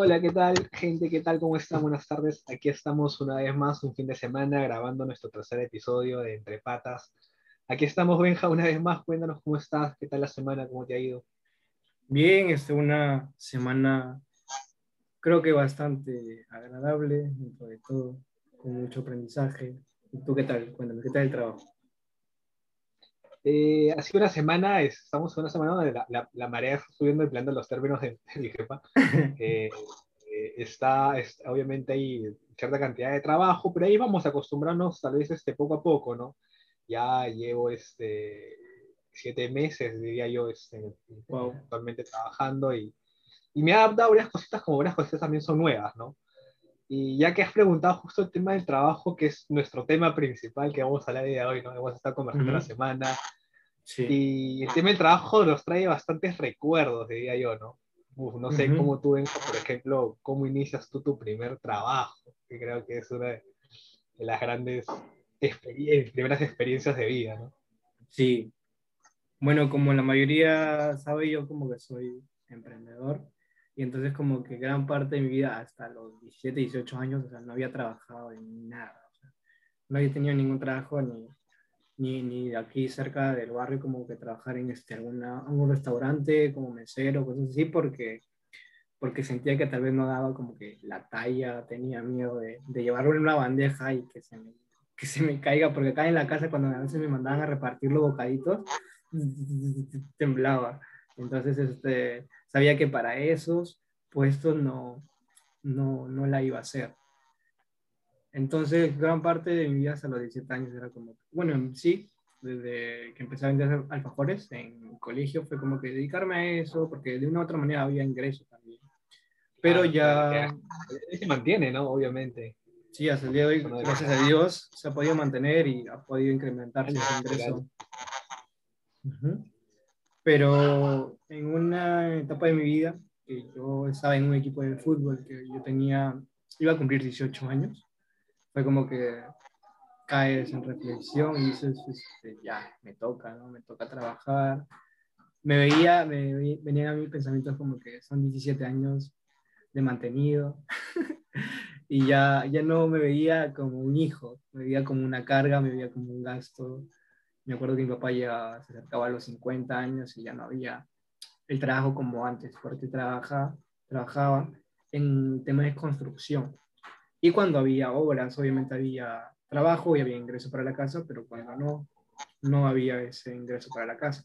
Hola, ¿qué tal, gente? ¿Qué tal? ¿Cómo están? Buenas tardes. Aquí estamos una vez más, un fin de semana, grabando nuestro tercer episodio de Entre Patas. Aquí estamos, Benja, una vez más. Cuéntanos cómo estás, qué tal la semana, cómo te ha ido. Bien, este, una semana creo que bastante agradable, dentro de todo, con mucho aprendizaje. ¿Y tú qué tal? Cuéntame, ¿qué tal el trabajo? Eh, ha sido una semana, estamos en una semana donde la, la, marea está subiendo en plan de los términos de, mi jefa. Eh, eh, está, obviamente hay cierta cantidad de trabajo, pero ahí vamos a acostumbrarnos tal vez este, poco a poco, ¿no? Ya llevo este, siete meses, diría yo, este, actualmente trabajando y, y me ha adaptado varias cositas como varias cositas también son nuevas, ¿no? Y ya que has preguntado justo el tema del trabajo, que es nuestro tema principal que vamos a hablar de hoy, ¿no? Vamos a estar conversando la semana. Sí. Y el tema del trabajo nos trae bastantes recuerdos, diría yo, ¿no? no sé cómo tú, por ejemplo, cómo inicias tú tu primer trabajo, que creo que es una de las grandes experiencias, primeras experiencias de vida, ¿no? Sí. Bueno, como la mayoría sabe, yo como que soy emprendedor. Y entonces como que gran parte de mi vida, hasta los 17, 18 años, o sea, no había trabajado en nada. O sea, no había tenido ningún trabajo ni, ni, ni aquí cerca del barrio como que trabajar en este, alguna, algún restaurante como mesero, cosas así, porque, porque sentía que tal vez no daba como que la talla, tenía miedo de, de llevarlo en una bandeja y que se me, que se me caiga, porque acá en la casa cuando a veces me mandaban a repartir los bocaditos, temblaba. Entonces, este, sabía que para esos puestos no, no, no la iba a hacer. Entonces, gran parte de mi vida hasta los 17 años era como, bueno, sí, desde que empecé a vender alfajores en el colegio fue como que dedicarme a eso, porque de una u otra manera había ingresos también. Pero ya... Se mantiene, ¿no? Obviamente. Sí, hasta el día de hoy, gracias a Dios, se ha podido mantener y ha podido incrementar su ingreso. Pero en una etapa de mi vida, que yo estaba en un equipo de fútbol, que yo tenía, iba a cumplir 18 años, fue como que caes en reflexión y dices, este, ya, me toca, ¿no? Me toca trabajar. Me veía, me, venían a mí pensamientos como que son 17 años de mantenido y ya, ya no me veía como un hijo, me veía como una carga, me veía como un gasto, me acuerdo que mi papá ya se acercaba a los 50 años y ya no había el trabajo como antes, porque trabaja, trabajaba en temas de construcción. Y cuando había obras, obviamente había trabajo y había ingreso para la casa, pero cuando no, no había ese ingreso para la casa.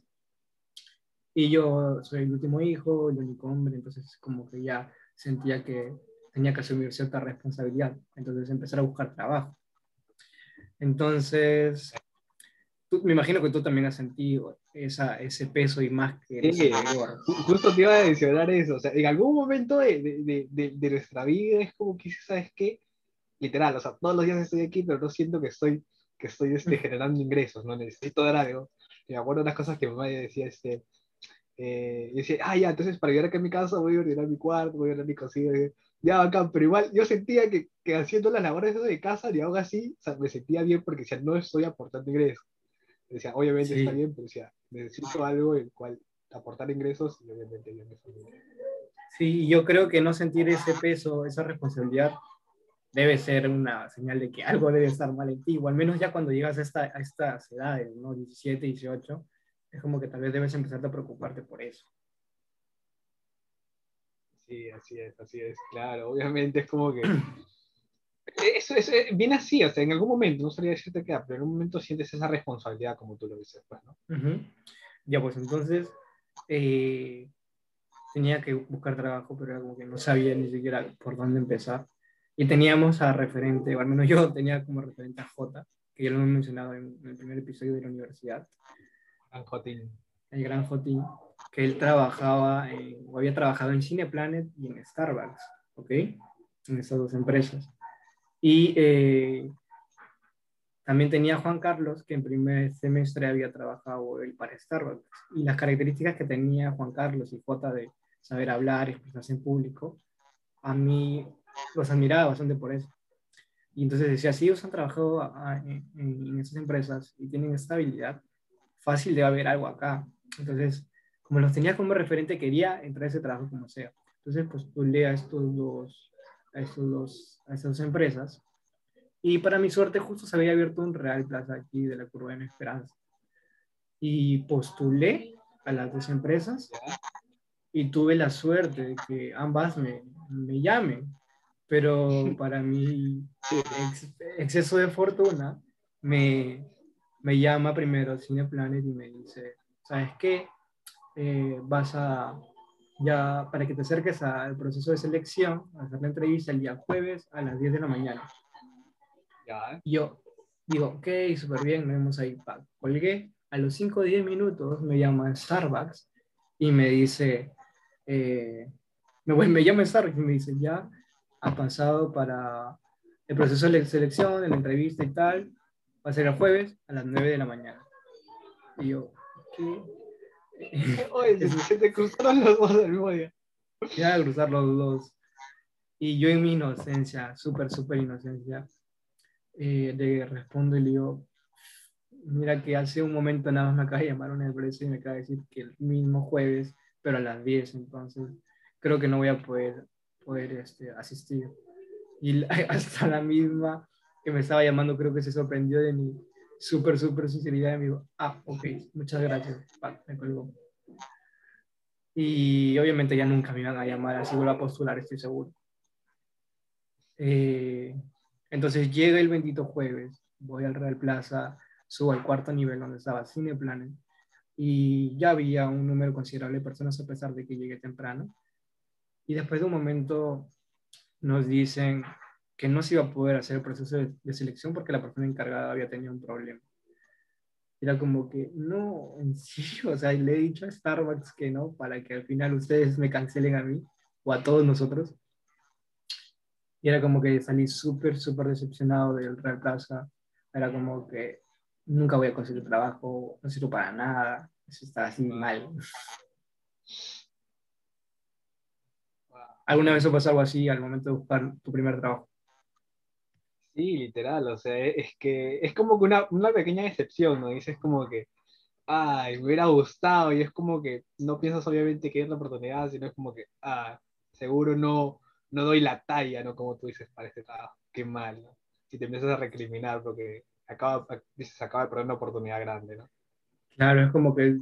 Y yo soy el último hijo, el único hombre, entonces como que ya sentía que tenía que asumir cierta responsabilidad, entonces empezar a buscar trabajo. Entonces, me imagino que tú también has sentido esa, ese peso y más que sí, justo te iba a mencionar eso, o sea, en algún momento de, de, de, de, nuestra vida es como que, ¿sabes qué? Literal, o sea, todos los días estoy aquí, pero no siento que estoy, que estoy este, generando ingresos, ¿no? Necesito dar algo. Y me acuerdo de las cosas que mi mamá decía, este, eh, decía, ah, ya, entonces para llegar acá a mi casa voy a ordenar mi cuarto, voy a ordenar mi cocina, ya acá, pero igual yo sentía que, que haciendo las labores de casa, y aún así, o sea, me sentía bien porque decía, no estoy aportando ingresos. Decía, obviamente está bien, pero decía, necesito algo en el cual aportar ingresos y obviamente yo me Sí, yo creo que no sentir ese peso, esa responsabilidad, debe ser una señal de que algo debe estar mal en ti, o al menos ya cuando llegas a, esta, a estas edades, ¿no? 17, 18, es como que tal vez debes empezar a preocuparte por eso. Sí, así es, así es, claro, obviamente es como que eso, es viene así, o sea, en algún momento, no sabría decirte qué, pero en algún momento sientes esa responsabilidad, como tú lo dices, pues, ¿no? Ya, pues entonces eh, tenía que buscar trabajo, pero era como que no sabía ni siquiera por dónde empezar. Y teníamos a referente, o al menos yo tenía como referente a J, que ya lo hemos mencionado en, el primer episodio de la universidad. Gran Jotín. El gran Jotín, que él trabajaba, o había trabajado en Cineplanet y en Starbucks, ¿ok? En esas dos empresas. Y eh, también tenía Juan Carlos, que en primer semestre había trabajado él para Starbucks. Y las características que tenía Juan Carlos y Jota de saber hablar, expresarse en público, a mí los admiraba bastante por eso. Y entonces decía, si ellos han trabajado en, en, esas empresas y tienen estabilidad, fácil debe haber algo acá. Entonces, como los tenía como referente, quería entrar a ese trabajo como sea. Entonces postulé a estos dos, a estos dos, a estas dos empresas. Y para mi suerte justo se había abierto un Real Plaza aquí de la Curva de Esperanza. Y postulé a las dos empresas y tuve la suerte de que ambas me, me llamen. Pero para mi exceso de fortuna, me, me llama primero Cineplanet y me dice, ¿sabes qué? Eh, vas a, ya, para que te acerques al proceso de selección, a hacer la entrevista el día jueves a las 10 de la mañana. Ya. yo digo, ok, súper bien, nos vemos ahí. colgué. A los 5 o 10 minutos me llama Starbucks y me dice, eh, me, me llama Starbucks y me dice, ya ha pasado para el proceso de selección, de la entrevista y tal, va a ser el jueves a las 9 de la mañana. Y yo, ¿qué? Oye, se te cruzaron los dos del mismo día. Ya cruzar los dos. Y yo en mi inocencia, súper, súper inocencia, eh, le respondo y le digo, mira que hace un momento nada más me acaba de llamar una empresa y me acaba de decir que el mismo jueves, pero a las 10, entonces creo que no voy a poder, poder este, asistir. Y hasta la misma que me estaba llamando creo que se sorprendió de mi súper, súper sinceridad dijo, ah, ok, muchas gracias, me colgó. Y obviamente ya nunca me iban a llamar, así vuelvo a postular, estoy seguro. Eh, entonces llega el bendito jueves, voy al Real Plaza, subo al cuarto nivel donde estaba Cineplanet y ya había un número considerable de personas a pesar de que llegué temprano. Y después de un momento nos dicen que no se iba a poder hacer el proceso de, selección porque la persona encargada había tenido un problema. Era como que, no, en serio, o sea, le he dicho a Starbucks que no, para que al final ustedes me cancelen a mí o a todos nosotros. Y era como que salí súper, súper decepcionado del Real Plaza. Era como que nunca voy a conseguir trabajo, no sirvo para nada. Eso está así mal. ¿Alguna vez os pasó algo así al momento de buscar tu primer trabajo? Sí, literal, o sea, es que es como que una, una pequeña decepción, ¿no? Dices como que, ay, me hubiera gustado, y es como que no piensas obviamente que es la oportunidad, sino es como que, ah, seguro no, no doy la talla, ¿no? Como tú dices, para este trabajo. Qué mal, ¿no? Si te empiezas a recriminar porque acaba, dices, acaba de perder una oportunidad grande, ¿no? Claro, es como que,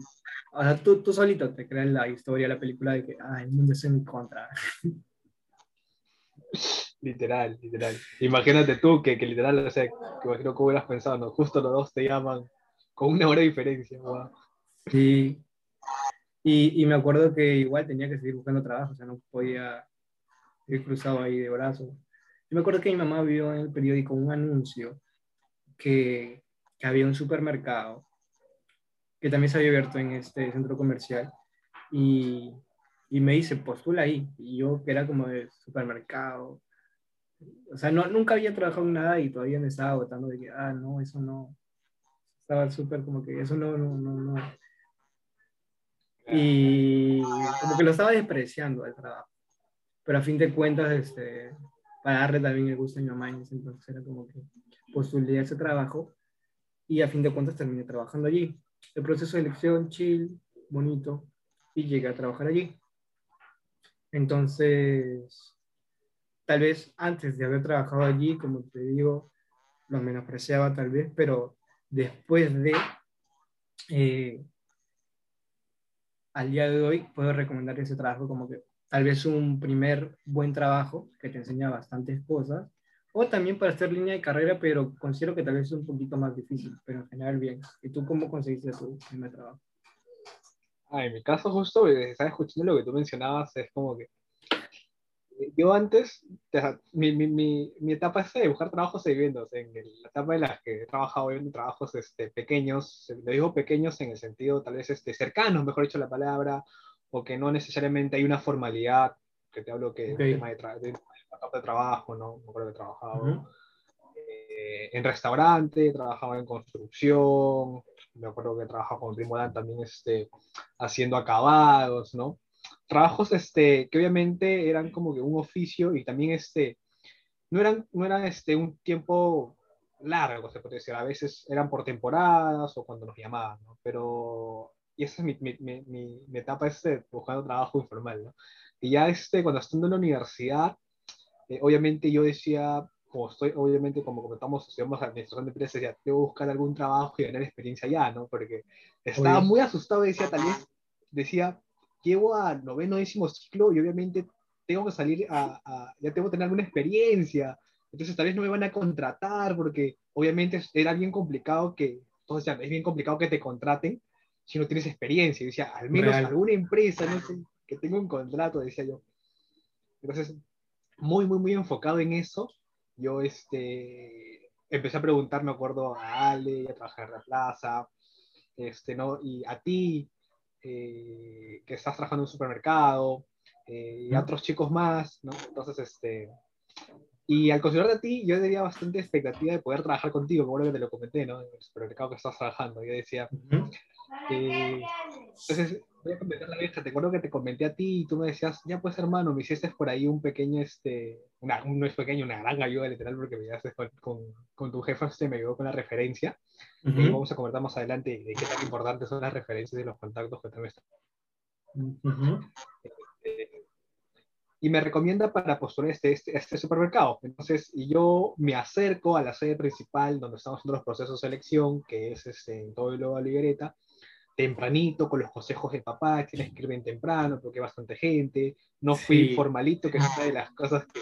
o sea, tú, tú solito te creas la historia, la película de que, ah, el mundo es en mi contra. literal, literal. Imagínate tú que, que literal, o sea, que imagino que hubieras pensado, ¿no? Justo los dos te llaman con una hora de diferencia, Sí. Y, y, me acuerdo que igual tenía que seguir buscando trabajo, o sea, no podía he cruzado ahí de brazos. Yo me acuerdo que mi mamá vio en el periódico un anuncio que, que había un supermercado que también se había abierto en este centro comercial y, y me dice, postula ahí. Y yo, que era como de supermercado, o sea, no, nunca había trabajado en nada y todavía me estaba agotando de que, ah, no, eso no. Estaba súper como que eso no, no, no, no. Y como que lo estaba despreciando el trabajo pero a fin de cuentas, este, para darle también el gusto a mi mamá, entonces era como que postulé ese trabajo y a fin de cuentas terminé trabajando allí. El proceso de elección, chill, bonito, y llegué a trabajar allí. Entonces, tal vez antes de haber trabajado allí, como te digo, lo menospreciaba tal vez, pero después de, eh, al día de hoy, puedo recomendar ese trabajo como que tal vez un primer buen trabajo que te enseña bastantes cosas, o también para hacer línea de carrera, pero considero que tal vez es un poquito más difícil, pero en general bien. ¿Y tú cómo conseguiste tu primer trabajo? Ah, en mi caso justo, eh, estaba escuchando lo que tú mencionabas, es como que yo antes, mi, mi, mi, mi etapa de buscar trabajos viviendo, en la etapa en la que he trabajado viendo trabajos este, pequeños, le digo pequeños en el sentido tal vez este, cercanos, mejor dicho la palabra, o que no necesariamente hay una formalidad, que te hablo que okay. tema de, de, de, trabajo, ¿no? Me acuerdo que he trabajado eh, en restaurante, he trabajado en construcción, me acuerdo que he trabajado con Primo Dan también este, haciendo acabados, ¿no? Trabajos este, que obviamente eran como que un oficio y también este, no eran, no eran este, un tiempo largo, se puede decir, a veces eran por temporadas o cuando nos llamaban, ¿no? Pero y esa es mi, mi, mi, mi etapa este, buscando trabajo informal, ¿no? Y ya este, cuando estuve en la universidad, eh, obviamente yo decía, como estoy, obviamente, como comentamos, estudiamos administración de empresas, ya tengo que buscar algún trabajo y ganar experiencia ya, ¿no? Porque estaba muy asustado, decía, tal vez, decía, llevo a noveno, décimo ciclo y obviamente tengo que salir a, a, ya tengo que tener alguna experiencia, entonces tal vez no me van a contratar porque obviamente era bien complicado que, decían, es bien complicado que te contraten si no tienes experiencia. Y decía, al menos alguna empresa, no sé, que tenga un contrato, decía yo. Entonces, muy, muy, muy enfocado en eso, yo este, empecé a preguntar, me acuerdo, a Ale, a trabajar en la plaza, este, ¿no? Y a ti, eh, que estás trabajando en un supermercado, eh, y a otros chicos más, ¿no? Entonces, este, y al considerarte a ti, yo tenía bastante expectativa de poder trabajar contigo, como que te lo comenté, ¿no? En el supermercado que estás trabajando. Yo decía, eh, entonces, voy a comentar la vieja, te acuerdo que te comenté a ti y tú me decías, ya pues hermano, me hiciste por ahí un pequeño, este, una, no es pequeño, una gran ayuda literal, porque me ayudaste con, con, con, tu jefa, este, me ayudó con la referencia. Uh -huh. Y vamos a comentar más adelante de qué tan importantes son las referencias y los contactos que también están. Uh -huh. y me recomienda para postular este, este, este, supermercado. Entonces, y yo me acerco a la sede principal donde estamos haciendo los procesos de selección, que es este, en todo el Lobo Libereta, tempranito, con los consejos de papá, que ir bien temprano porque hay bastante gente, no fui sí. formalito, que es una de las cosas que,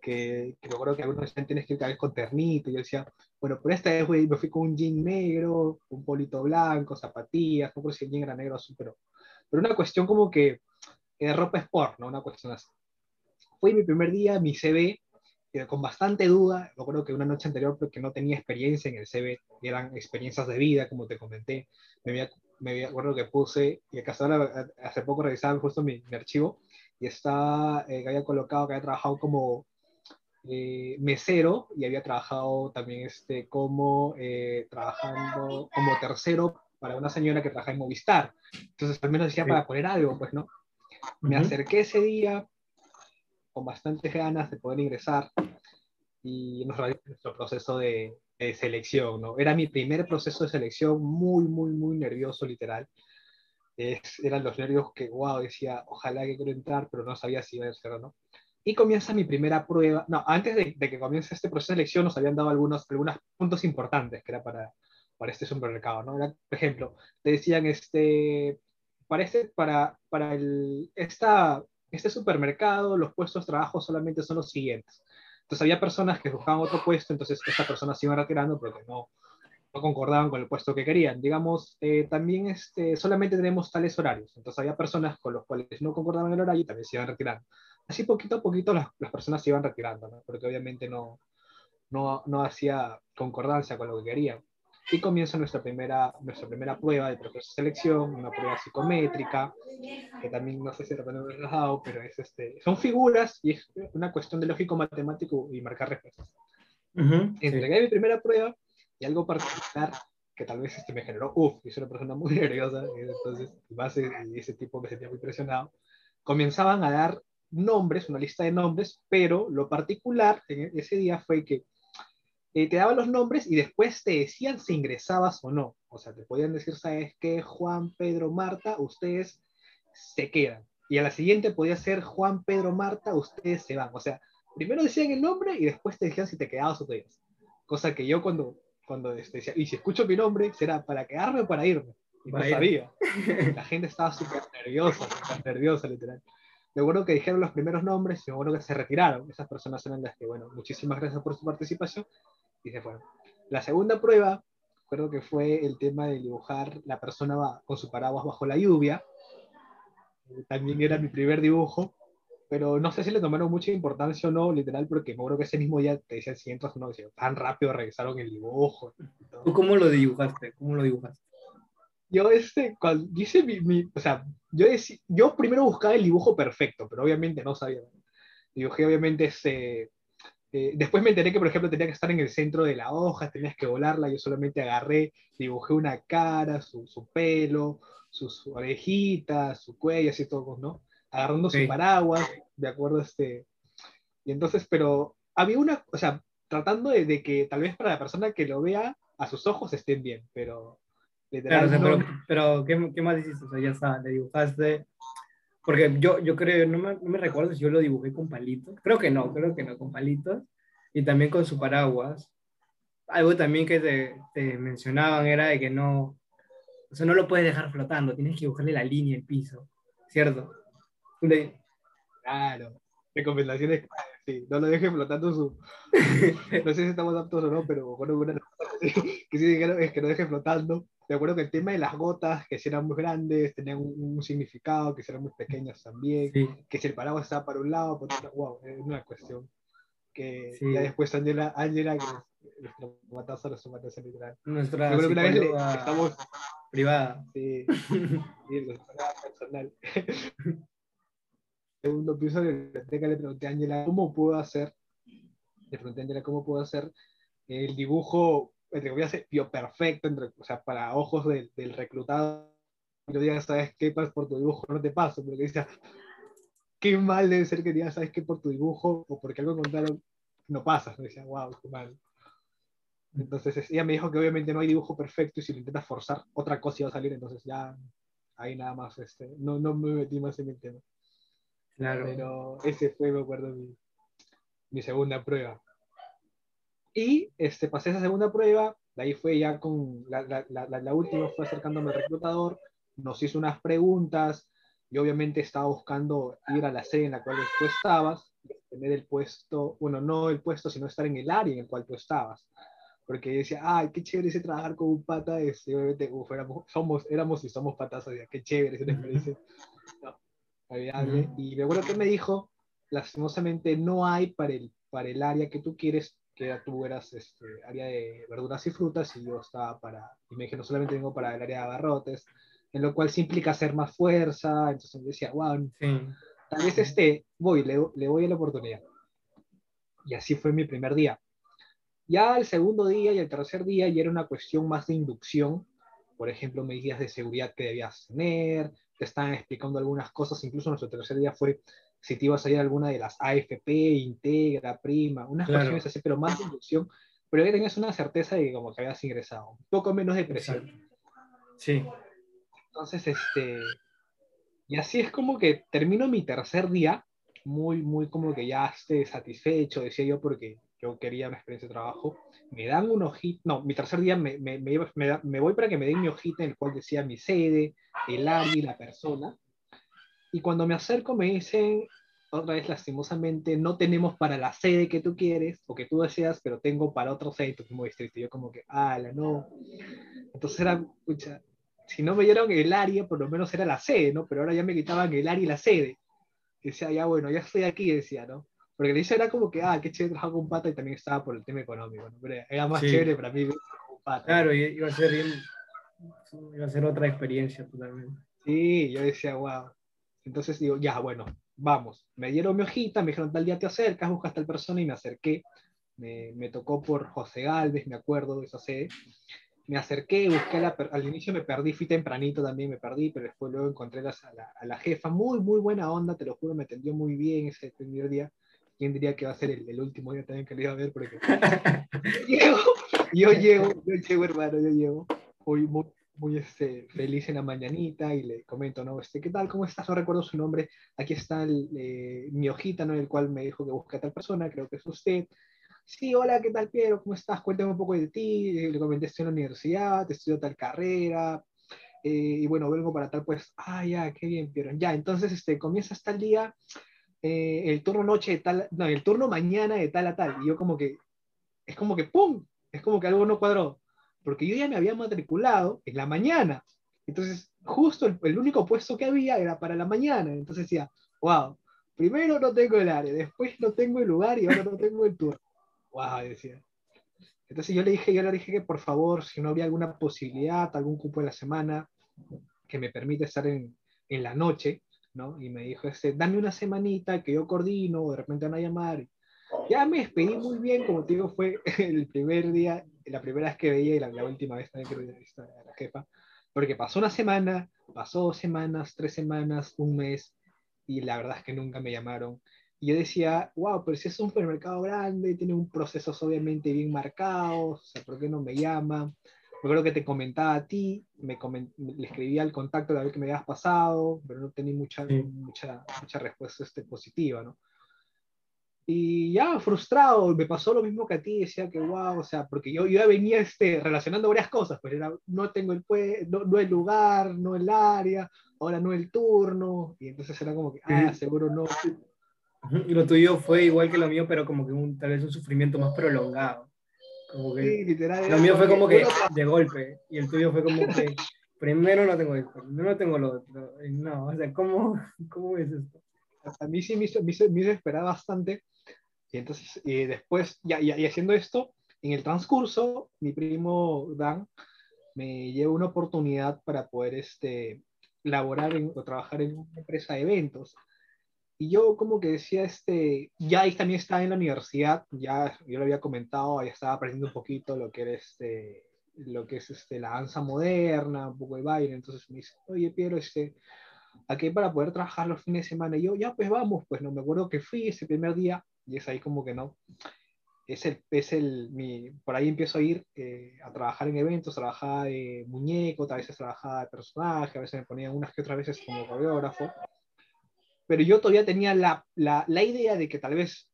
que, que me acuerdo que algunos decían tienes que ir con ternito, y yo decía, bueno, pero esta vez wey, me fui con un jean negro, un polito blanco, zapatillas, no creo si el jean era negro o azul, pero, pero una cuestión como que de ropa sport, ¿no? Una cuestión así fue mi primer día, mi CV, eh, con bastante duda. Me acuerdo que una noche anterior, porque no tenía experiencia en el CV, eran experiencias de vida, como te comenté. Me, había, me acuerdo que puse, y acá ahora, hace poco revisaba justo mi, mi archivo, y estaba, eh, había colocado que había trabajado como eh, mesero y había trabajado también este, como eh, trabajando como tercero para una señora que trabaja en Movistar. Entonces, al menos decía sí. para poner algo, pues, ¿no? Me uh -huh. acerqué ese día, con bastantes ganas de poder ingresar y nos realizamos nuestro proceso de, de, selección, ¿no? Era mi primer proceso de selección, muy, muy, muy nervioso, literal. Es, eran los nervios que, wow, decía, ojalá que quiero entrar, pero no sabía si iba a ser o no. Y comienza mi primera prueba. No, antes de, que comience este proceso de selección nos habían dado algunos, algunos puntos importantes que era para, para este supermercado, ¿no? Era, por ejemplo, te decían, este, parece para, para el, esta este supermercado, los puestos de trabajo solamente son los siguientes. Entonces había personas que buscaban otro puesto, entonces estas personas se iban retirando porque no, no concordaban con el puesto que querían. Digamos, eh, también este, solamente tenemos tales horarios. Entonces había personas con los cuales no concordaban el horario y también se iban retirando. Así poquito a poquito las, las personas se iban retirando, porque obviamente no, no, no hacía concordancia con lo que querían. Y comienza nuestra primera, nuestra primera prueba de proceso de selección, una prueba psicométrica, que también no sé si lo tenemos relajado, pero es este, son figuras y es una cuestión de lógico matemático y marcar respuestas. Uh -huh, Entregué sí. mi primera prueba y algo particular que tal vez este me generó, uff, yo soy una persona muy nerviosa, entonces, base de ese tipo me sentía muy presionado, comenzaban a dar nombres, una lista de nombres, pero lo particular en ese día fue que eh, te daban los nombres y después te decían si ingresabas o no. O sea, te podían decir, ¿sabes qué? Juan, Pedro, Marta, ustedes se quedan. Y a la siguiente podía ser Juan, Pedro, Marta, ustedes se van. O sea, primero decían el nombre y después te decían si te quedabas o te ibas. Cosa que yo cuando, cuando este, decía, y si escucho mi nombre, ¿será para quedarme o para irme? Y para no sabía. La gente estaba súper nerviosa, súper nerviosa, literal. Me acuerdo que dijeron los primeros nombres y me acuerdo que se retiraron. Esas personas eran las que, bueno, muchísimas gracias por su participación y se fueron. La segunda prueba, recuerdo que fue el tema de dibujar la persona con su paraguas bajo la lluvia. También era mi primer dibujo, pero no sé si le tomaron mucha importancia o no, literal, porque me acuerdo que ese mismo día te decían si entras o no, decían, tan rápido revisaron el dibujo. ¿Tú cómo lo dibujaste? ¿Cómo lo dibujaste? Yo, este, cuando hice mi, mi o sea, yo, decí, yo primero buscaba el dibujo perfecto, pero obviamente no sabía. Dibujé obviamente ese, eh, después me enteré que, por ejemplo, tenía que estar en el centro de la hoja, tenías que volarla, yo solamente agarré, dibujé una cara, su, su pelo, sus orejitas, su cuello, así todo, ¿no? Agarrando su paraguas, de acuerdo, este... Y entonces, pero había una, o sea, tratando de, de, que tal vez para la persona que lo vea, a sus ojos estén bien, pero Claro, pero, pero ¿qué, ¿qué, más hiciste? O sea, ya está, le dibujaste. Porque yo, yo creo, no me, no me recuerdo si yo lo dibujé con palitos. Creo que no, creo que no, con palitos. Y también con su paraguas. Algo también que te, te mencionaban era de que no, o sea, no lo puedes dejar flotando, tienes que dibujarle la línea, el piso, ¿cierto? Claro, recomendaciones, sí, no lo dejes flotando su... No sé si estamos aptos o no, pero bueno, una que sí dijeron es que no deje flotando. Me acuerdo que el tema de las gotas, que si eran muy grandes, tenían un, significado, que si eran muy pequeñas también, que si el paraguas estaba para un lado, para otro, wow, es una cuestión que ya después Angela, Angela que nuestro matazo, nuestro matazo literal. Nuestra una vez estamos privada. Sí, sí personal. Segundo piso de la biblioteca le pregunté a Angela cómo puedo hacer, le pregunté a Angela cómo puedo hacer el dibujo, entre comillas, perfecto, entre, o sea, para ojos del, del reclutado. Yo diga, ¿sabes qué? Por tu dibujo no te paso, pero que dice, qué mal debe ser que digas, ¿sabes qué? Por tu dibujo o porque algo contaron, no pasa. Me decía, wow, qué mal. Entonces ella me dijo que obviamente no hay dibujo perfecto y si lo intentas forzar, otra cosa iba a salir, entonces ya ahí nada más, este, no, no me metí más en el tema. Claro. Pero ese fue, me acuerdo, mi, mi segunda prueba. Y este, pasé esa segunda prueba, de ahí fue ya con la, la, la, la última, fue acercándome al reclutador, nos hizo unas preguntas, y obviamente estaba buscando ir a la sede en la cual tú estabas, tener el puesto, bueno, no el puesto, sino estar en el área en el cual tú estabas. Porque decía, ay, qué chévere ese trabajar con un pata, este, obviamente, uf, éramos, somos, éramos y somos patas, o sea, qué chévere esa experiencia. No, Y me acuerdo que me dijo, lastimosamente no hay para el, para el área que tú quieres, que tú eras este, área de verduras y frutas, y yo estaba para, y me dije, no solamente vengo para el área de abarrotes, en lo cual sí implica hacer más fuerza, entonces me decía, wow, tal vez este, voy, le, le voy a la oportunidad. Y así fue mi primer día. Ya el segundo día y el tercer día ya era una cuestión más de inducción, por ejemplo, medidas de seguridad que debías tener, te estaban explicando algunas cosas, incluso nuestro tercer día fue si te ibas a ir a alguna de las AFP, Integra, Prima, unas cuestiones así, pero más de inducción, pero ya tenías una certeza de que como que habías ingresado, un poco menos de presión. Sí. Entonces, este, y así es como que termino mi tercer día, muy, muy como que ya esté satisfecho, decía yo, porque yo quería una experiencia de trabajo, me dan un hojita, no, mi tercer día me, me, me, me, voy para que me den mi hojita en el cual decía mi sede, el área y la persona, y cuando me acerco me dicen, otra vez lastimosamente, no tenemos para la sede que tú quieres o que tú deseas, pero tengo para otro sede, tu mismo distrito. Yo como que, ala, no. Entonces era, escucha, si no me dieron el área, por lo menos era la sede, ¿no? Pero ahora ya me quitaban el área y la sede. Decía, ya bueno, ya estoy aquí, decía, ¿no? Porque le era como que, ah, qué chévere trabajar con pata y también estaba por el tema económico, ¿no? Pero era más chévere para mí con pata. Claro, iba a ser bien, iba a ser otra experiencia totalmente. Sí, yo decía, wow. Entonces digo, ya, bueno, vamos. Me dieron mi hojita, me dijeron, tal día te acercas, buscas tal persona y me acerqué. Me, me tocó por José Galvez, me acuerdo de esa sede. Me acerqué, busqué, la, al inicio me perdí, fui tempranito también, me perdí, pero después luego encontré a la, a la jefa, muy, muy buena onda, te lo juro, me atendió muy bien ese primer día ¿quién diría que va a ser el, último día también que le iba a ver? Porque yo llego, yo llego, hermano, yo llego, hoy muy, muy este, feliz en la mañanita y le comento, ¿no? Este, ¿Qué tal? ¿Cómo estás? No recuerdo su nombre. Aquí está eh, mi hojita, ¿no? En el cual me dijo que busque a tal persona, creo que es usted. Sí, hola, ¿qué tal, Piero? ¿Cómo estás? Cuéntame un poco de ti. Le comenté, estoy en la universidad, estudio tal carrera, eh, y bueno, vengo para tal, pues, ah, ya, qué bien, Piero. Ya, entonces, este, comienza hasta el día, eh, el turno noche de tal, no, el turno mañana de tal a tal. Y yo como que, es como que, ¡pum! Es como que algo no cuadró. Porque yo ya me había matriculado en la mañana. Entonces, justo el, único puesto que había era para la mañana. Entonces decía, wow, primero no tengo el área, después no tengo el lugar y ahora no tengo el turno. Wow, decía. Entonces yo le dije, yo le dije que por favor, si no había alguna posibilidad, algún cupo de la semana que me permita estar en, en la noche, ¿no? Y me dijo, este, dame una semanita que yo coordino, de repente van a llamar. Ya me despedí muy bien, como te digo, fue el primer día, la primera vez que veía y la, última vez también que veía a la jefa, porque pasó una semana, pasó dos semanas, tres semanas, un mes, y la verdad es que nunca me llamaron. Y yo decía, wow, pero si es un supermercado grande, tiene un proceso obviamente bien marcado, o sea, ¿por qué no me llama? me acuerdo que te comentaba a ti, me le escribía al contacto de ver qué me habías pasado, pero no tenía mucha, mucha, mucha respuesta este, positiva, ¿no? Y ya frustrado, me pasó lo mismo que a ti, decía que wow, o sea, porque yo, yo ya venía este, relacionando varias cosas, pues era, no tengo el, no, no el lugar, no el área, ahora no el turno, y entonces era como que, ah, seguro no. Y lo tuyo fue igual que lo mío, pero como que un, tal vez un sufrimiento más prolongado. Como que, sí, literal. Lo mío fue como que de golpe, y el tuyo fue como que primero no tengo esto, primero no tengo lo otro. No, o sea, ¿cómo, cómo es esto? A mí sí me hizo, me hizo, me hizo esperar bastante, y entonces, y después, ya, y haciendo esto, en el transcurso, mi primo Dan me lleva una oportunidad para poder este, laborar o trabajar en una empresa de eventos. Y yo como que decía, este, ya ahí también estaba en la universidad, ya yo lo había comentado, ahí estaba aprendiendo un poquito lo que era este, lo que es este, la danza moderna, un poco de baile, entonces me dice, oye Piero, este, aquí para poder trabajar los fines de semana, y yo, ya pues vamos, pues no me acuerdo que fui ese primer día, y es ahí como que no. Es el, es el, mi, por ahí empiezo a ir eh, a trabajar en eventos, trabajaba de muñeco, a veces trabajaba de personaje, a veces me ponía unas que otras veces como coreógrafo. Pero yo todavía tenía la, la, la idea de que tal vez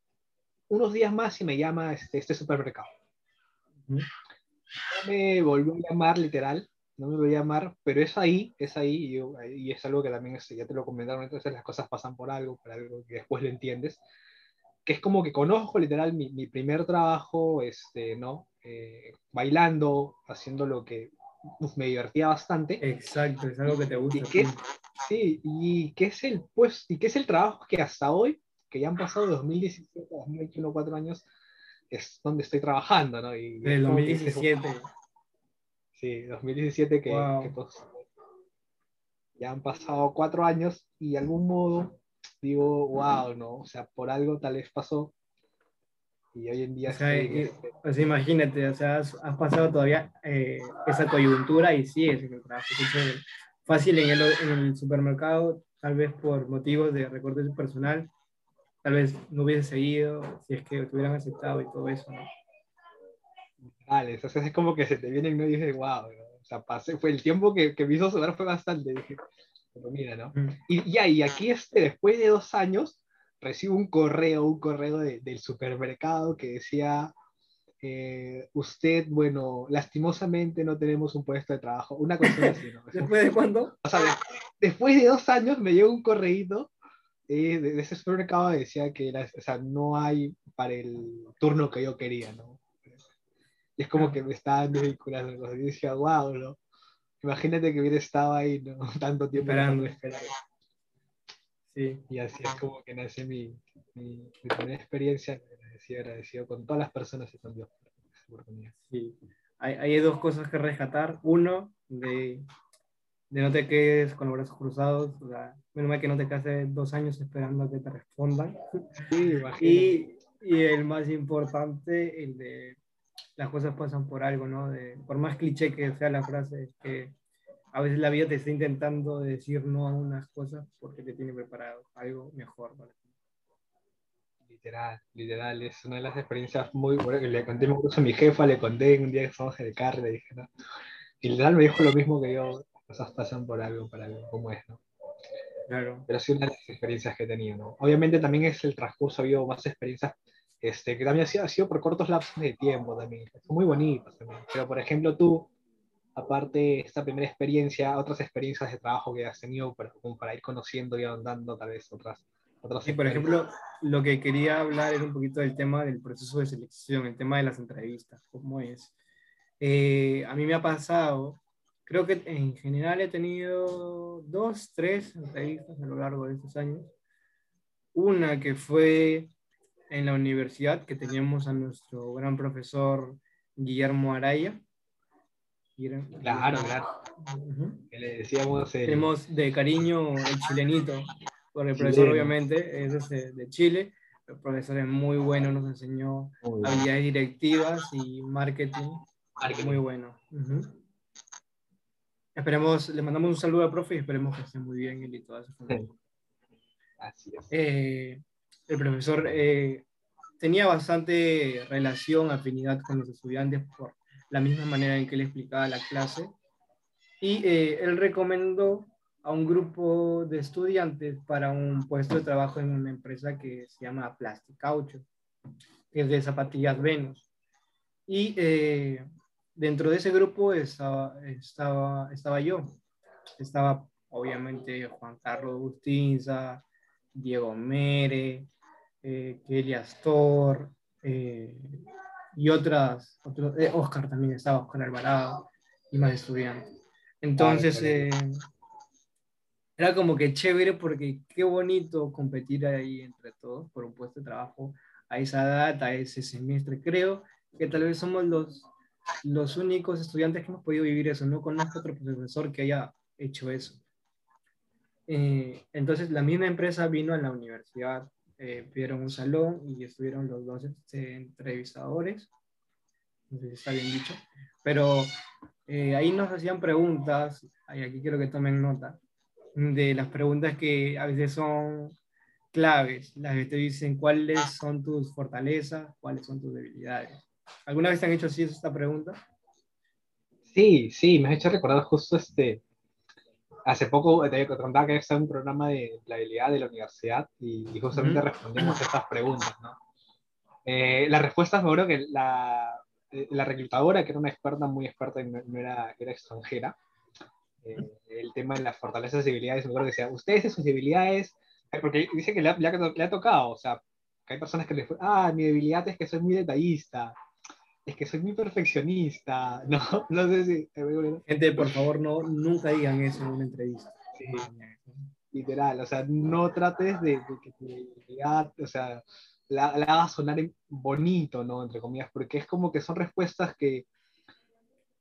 unos días más y me llama este, este supermercado. No me volvió a llamar literal, no me volvió a llamar, pero es ahí, es ahí, y, y es algo que también es, ya te lo comentaron, entonces las cosas pasan por algo, por algo que después lo entiendes que es como que conozco literal mi, mi primer trabajo, este, ¿no? Eh, bailando, haciendo lo que me divertía bastante. Exacto, es algo que te gusta. Y que, sí, y que es el pues, y que es el trabajo que hasta hoy, que ya han pasado de 2017 a 2021, cuatro años, es donde estoy trabajando, ¿no? Y el 2017. sí, 2017 que, que pues, ya han pasado cuatro años y de algún modo digo, wow, ¿no? O sea, por algo tal vez pasó. Y hoy en día... O sea, este pues imagínate, o sea, has, pasado todavía eh, esa coyuntura y sigues en el trabajo. fácil en el, en el supermercado, tal vez por motivos de recorte personal, tal vez no hubiese seguido si es que te hubieran aceptado y todo eso, ¿no? Vale, entonces es como que se te viene y me dices, wow, o sea, pasé, fue el tiempo que, que me hizo sudar fue bastante, dije, mira, ¿no? Mm. Y y aquí este, después de dos años, recibo un correo, un correo del supermercado que decía, eh, usted, bueno, lastimosamente no tenemos un puesto de trabajo. Una cosa así, ¿no? ¿Después de cuándo? O sea, después de dos años me llegó un correíto eh, de, ese supermercado que decía que era, o sea, no hay para el turno que yo quería, ¿no? Y es como que me estaban desvinculando. Y decía, wow, ¿no? Imagínate que hubiera estado ahí ¿no? tanto tiempo esperando. Sí. Y así es como que nace mi, mi, primera experiencia. Agradecido, agradecido con todas las personas que Dios por Sí. Hay, hay, dos cosas que rescatar. Uno, de, de no te quedes con los brazos cruzados. O sea, menos mal que no te quedes dos años esperando a que te respondan. Sí, y, y el más importante, el de las cosas pasan por algo, ¿no? De, por más cliché que sea la frase, que a veces la vida te está intentando decir no a unas cosas porque te tiene preparado algo mejor para Literal, literal, es una de las experiencias muy buenas que le conté incluso a mi jefa, le conté un día que estábamos en el carro, le dije, ¿no? Y literal me dijo lo mismo que yo, las cosas pasan por algo, para algo, como es, ¿no? Claro. Pero sí una de las experiencias que he tenido, ¿no? Obviamente también es el transcurso, ha habido más experiencias este, que también ha sido, por cortos lapsos de tiempo también, muy bonitos también. Pero por ejemplo tú, aparte de esta primera experiencia, otras experiencias de trabajo que has tenido para, como para ir conociendo y ahondando tal vez otras. otras sí, por ejemplo, lo que quería hablar era un poquito del tema del proceso de selección, el tema de las entrevistas, cómo es. Eh, a mí me ha pasado, creo que en general he tenido dos, tres entrevistas a lo largo de estos años. Una que fue en la universidad que teníamos a nuestro gran profesor Guillermo Araya. Claro, claro. Que le decíamos. Tenemos de cariño el chilenito, por el profesor, obviamente, es de, Chile. El profesor es muy bueno, nos enseñó habilidades directivas y marketing. Muy bueno. Esperemos, le mandamos un saludo al profe y esperemos que esté muy bien él y toda su familia. Así es. Eh, el profesor eh, tenía bastante relación, afinidad con los estudiantes por la misma manera en que él explicaba la clase. Y eh, él recomendó a un grupo de estudiantes para un puesto de trabajo en una empresa que se llama Plastic Caucho, que es de zapatillas Venus. Y eh, dentro de ese grupo estaba, estaba, estaba yo. Estaba obviamente Juan Carlos Bustinza, Diego Mere, eh, Kelly Astor eh, y otras, otros, eh, Oscar también estaba, Oscar Alvarado y más estudiantes. Entonces, eh, era como que chévere porque qué bonito competir ahí entre todos por un puesto de trabajo a esa edad, a ese semestre. Creo que tal vez somos los, los únicos estudiantes que hemos podido vivir eso. No conozco otro profesor que haya hecho eso. Eh, entonces la misma empresa vino a la universidad, eh, vieron un salón y estuvieron los dos este, entrevistadores, no sé si está bien dicho, pero eh, ahí nos hacían preguntas, y aquí quiero que tomen nota, de las preguntas que a veces son claves, las que te dicen cuáles son tus fortalezas, cuáles son tus debilidades. ¿Alguna vez te han hecho así esta pregunta? Sí, sí, me has hecho recordar justo este, hace poco te contaba que está un programa de la habilidad de la universidad y, justamente respondimos estas preguntas, ¿no? Eh, las respuestas, me acuerdo que la, eh, la, reclutadora, que era una experta, muy experta, y no, era, era extranjera, eh, el tema de las fortalezas y debilidades, me acuerdo que decía, ustedes sus debilidades, porque dice que le ha, le ha, tocado, o sea, que hay personas que les ah, mi debilidad es que soy muy detallista, es que soy muy perfeccionista, no, no sé si... Gente, por favor, no, nunca digan eso en una entrevista. Sí, literal, o sea, no trates de, que tu o sea, la, la hagas sonar bonito, ¿no? Entre comillas, porque es como que son respuestas que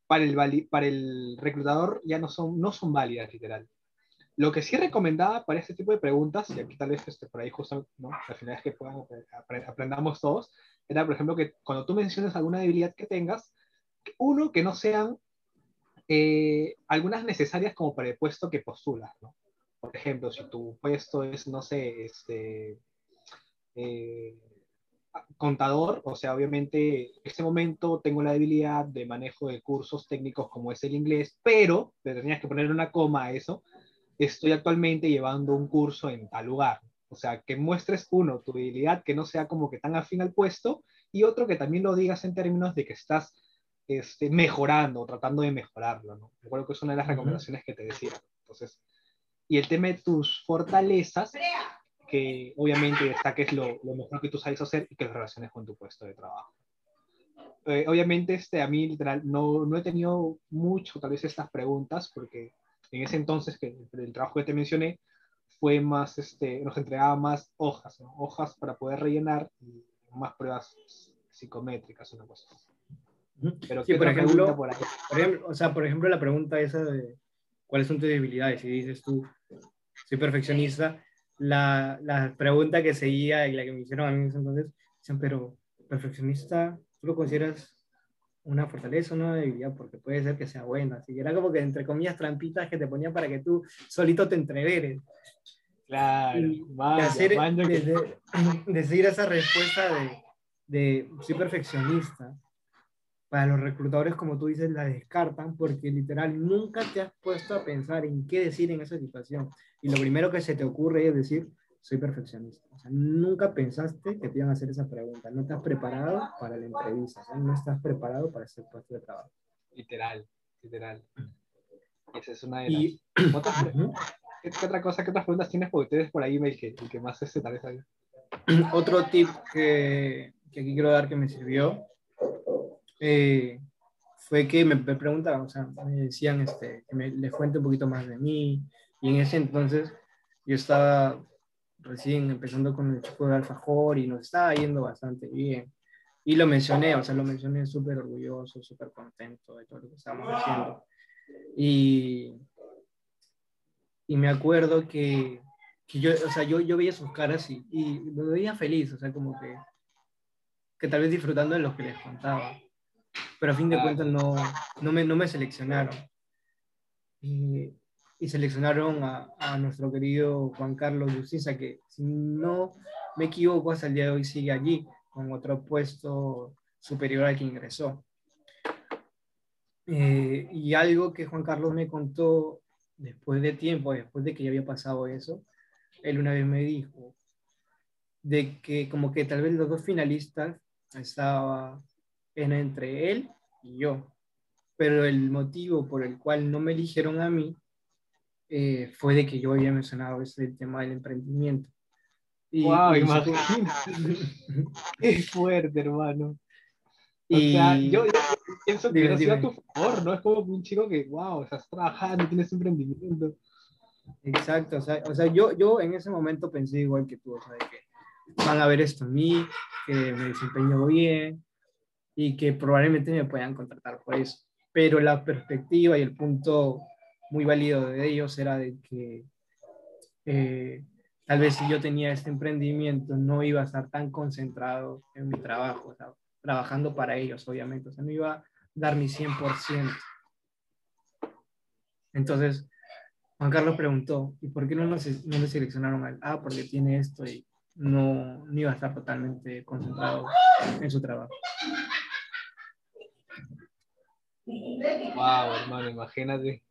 para el, para el reclutador ya no son, no son válidas, literal. Lo que sí recomendaba para este tipo de preguntas, y aquí tal vez este, por ahí justo, ¿no? Al final es que puedan, aprendamos todos, era, por ejemplo, que cuando tú menciones alguna debilidad que tengas, uno, que no sean eh, algunas necesarias como para el puesto que postulas, ¿no? Por ejemplo, si tu puesto es, no sé, este, eh, contador, o sea, obviamente en este momento tengo la debilidad de manejo de cursos técnicos como es el inglés, pero te tenías que poner una coma a eso, estoy actualmente llevando un curso en tal lugar, o sea, que muestres uno, tu debilidad, que no sea como que tan afín al puesto, y otro que también lo digas en términos de que estás este, mejorando tratando de mejorarlo, ¿no? Recuerdo que es una de las recomendaciones que te decía. Entonces, y el tema de tus fortalezas, que obviamente destaques lo, lo mejor que tú sabes hacer y que lo relaciones con tu puesto de trabajo. Eh, obviamente, este, a mí literal, no, no he tenido mucho, tal vez, estas preguntas, porque en ese entonces, que el trabajo que te mencioné, fue más, este, nos entregaba más hojas, hojas para poder rellenar y más pruebas psicométricas, una cosa Pero sí, por ejemplo, por, ejemplo, o sea, por ejemplo, la pregunta esa de cuáles son tus debilidades, si dices tú, soy perfeccionista, la, la pregunta que seguía y la que me hicieron a mí entonces, dicen, pero perfeccionista, ¿tú lo consideras una fortaleza o una debilidad, porque puede ser que sea buena. Así que era como que, entre comillas, trampitas que te ponían para que tú solito te entreveres. Claro, de, hacer, de, decir esa respuesta de, de soy perfeccionista. Para los reclutadores, como tú dices, la descartan porque literal nunca te has puesto a pensar en qué decir en esa situación. Y lo primero que se te ocurre es decir, soy perfeccionista. O sea, nunca pensaste que te iban a hacer esa pregunta. No estás preparado para la entrevista. No estás preparado para ese puesto de trabajo. Literal, literal. Esa es una de las... ¿Otras ¿Qué, otra cosa, qué otras preguntas tienes? Porque ustedes por ahí, el que, el que más se tal vez Otro tip que, que, aquí quiero dar que me sirvió eh, fue que me, preguntaban, o sea, me decían este, que me, les cuente un poquito más de mí. Y en ese entonces yo estaba recién empezando con el chico de alfajor y nos estaba yendo bastante bien. Y lo mencioné, o sea, lo mencioné súper orgulloso, súper contento de todo lo que estábamos haciendo. Y, y me acuerdo que, que yo, o sea, yo, yo veía sus caras y, y me veía feliz, o sea, como que, que tal vez disfrutando de lo que les contaba. Pero a fin de cuentas no, no, me, no me seleccionaron. Y, y seleccionaron a, nuestro querido Juan Carlos Lucinza, que si no me equivoco, hasta el día de hoy sigue allí, con otro puesto superior al que ingresó. Eh, y algo que Juan Carlos me contó después de tiempo, después de que ya había pasado eso, él una vez me dijo de que como que tal vez los dos finalistas estaban entre él y yo, pero el motivo por el cual no me eligieron a mí eh, fue de que yo había mencionado ese tema del emprendimiento. Y, wow, imagínate. es fuerte, hermano. O sea, yo, pienso que sido a tu favor, ¿no? Es como un chico que, wow, estás trabajando, tienes emprendimiento. Exacto, o sea, o sea yo, yo en ese momento pensé igual que tú, o sea, de que van a ver esto en mí, que me desempeño bien y que probablemente me puedan contratar por eso. Pero la perspectiva y el punto muy válido de ellos era de que eh, tal vez si yo tenía este emprendimiento no iba a estar tan concentrado en mi trabajo, trabajando para ellos, obviamente, o sea, no iba a dar mi 100%. Entonces, Juan Carlos preguntó, ¿y por qué no, nos, no le seleccionaron al Ah, porque tiene esto y no, no iba a estar totalmente concentrado en su trabajo. Wow, hermano, imagínate.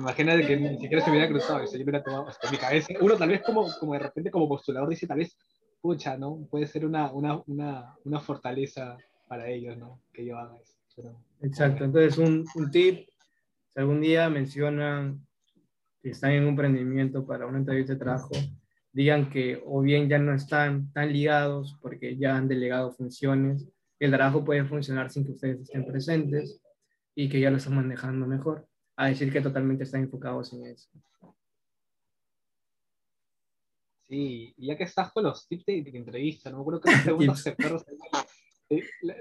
Imagínate que ni siquiera se hubiera cruzado yo hubiera tomado hasta mi cabeza. Uno tal vez como, como de repente como postulador dice, tal vez, pucha, ¿no? Puede ser una, una, una, una fortaleza para ellos, ¿no? Que yo haga eso. Exacto, entonces un, un tip, si algún día mencionan que están en un emprendimiento para una entrevista de trabajo, digan que o bien ya no están tan ligados porque ya han delegado funciones, el trabajo puede funcionar sin que ustedes estén presentes y que ya lo están manejando mejor, a decir que totalmente están enfocados en eso. Sí, y ya que estás con los tips de, entrevista, no me acuerdo qué preguntas te los,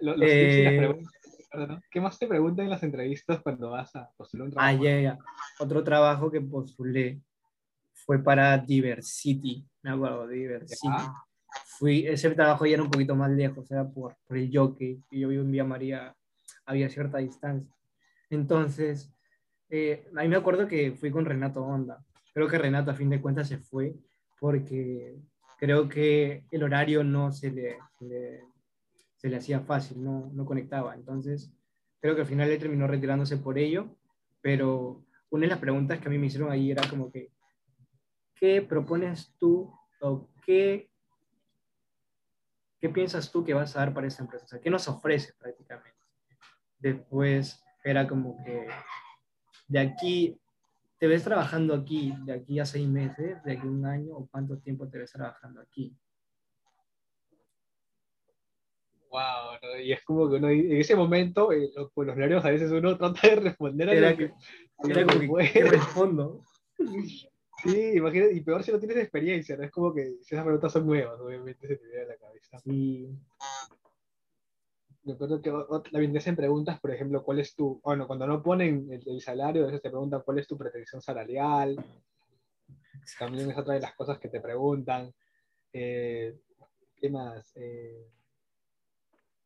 los tips y las eh, preguntas. ¿Qué más te preguntan en las entrevistas cuando vas a postular un trabajo? Ah, ya, ya. Otro trabajo que postulé fue para Diversity, me acuerdo, Diversity. Fui, ese trabajo ya era un poquito más lejos, era por, por el jockey, y yo vivo en Vía María, había cierta distancia. Entonces, eh, a mí me acuerdo que fui con Renato Honda. Creo que Renato a fin de cuentas se fue porque creo que el horario no se le, se le, hacía fácil, no, no conectaba. Entonces, creo que al final él terminó retirándose por ello, pero una de las preguntas que a mí me hicieron ahí era como que, ¿qué propones tú o qué, qué piensas tú que vas a dar para esta empresa? O sea, ¿qué nos ofrece prácticamente? Después era como que de aquí, ¿te ves trabajando aquí de aquí a seis meses, de aquí a un año o cuánto tiempo te ves trabajando aquí? Wow, y es como que uno, en ese momento, eh, los, pues, los nervios a veces uno trata de responder a era lo que, era como que, ¿qué respondo? Sí, imagínate, y peor si no tienes experiencia, ¿no? Es como que si esas preguntas son nuevas, obviamente se te viene a la cabeza. Sí. Recuerdo que también te hacen preguntas, por ejemplo, ¿cuál es tu, bueno, cuando no ponen el, salario, a veces te preguntan cuál es tu pretensión salarial. También es otra de las cosas que te preguntan. Eh, ¿Qué más? Eh,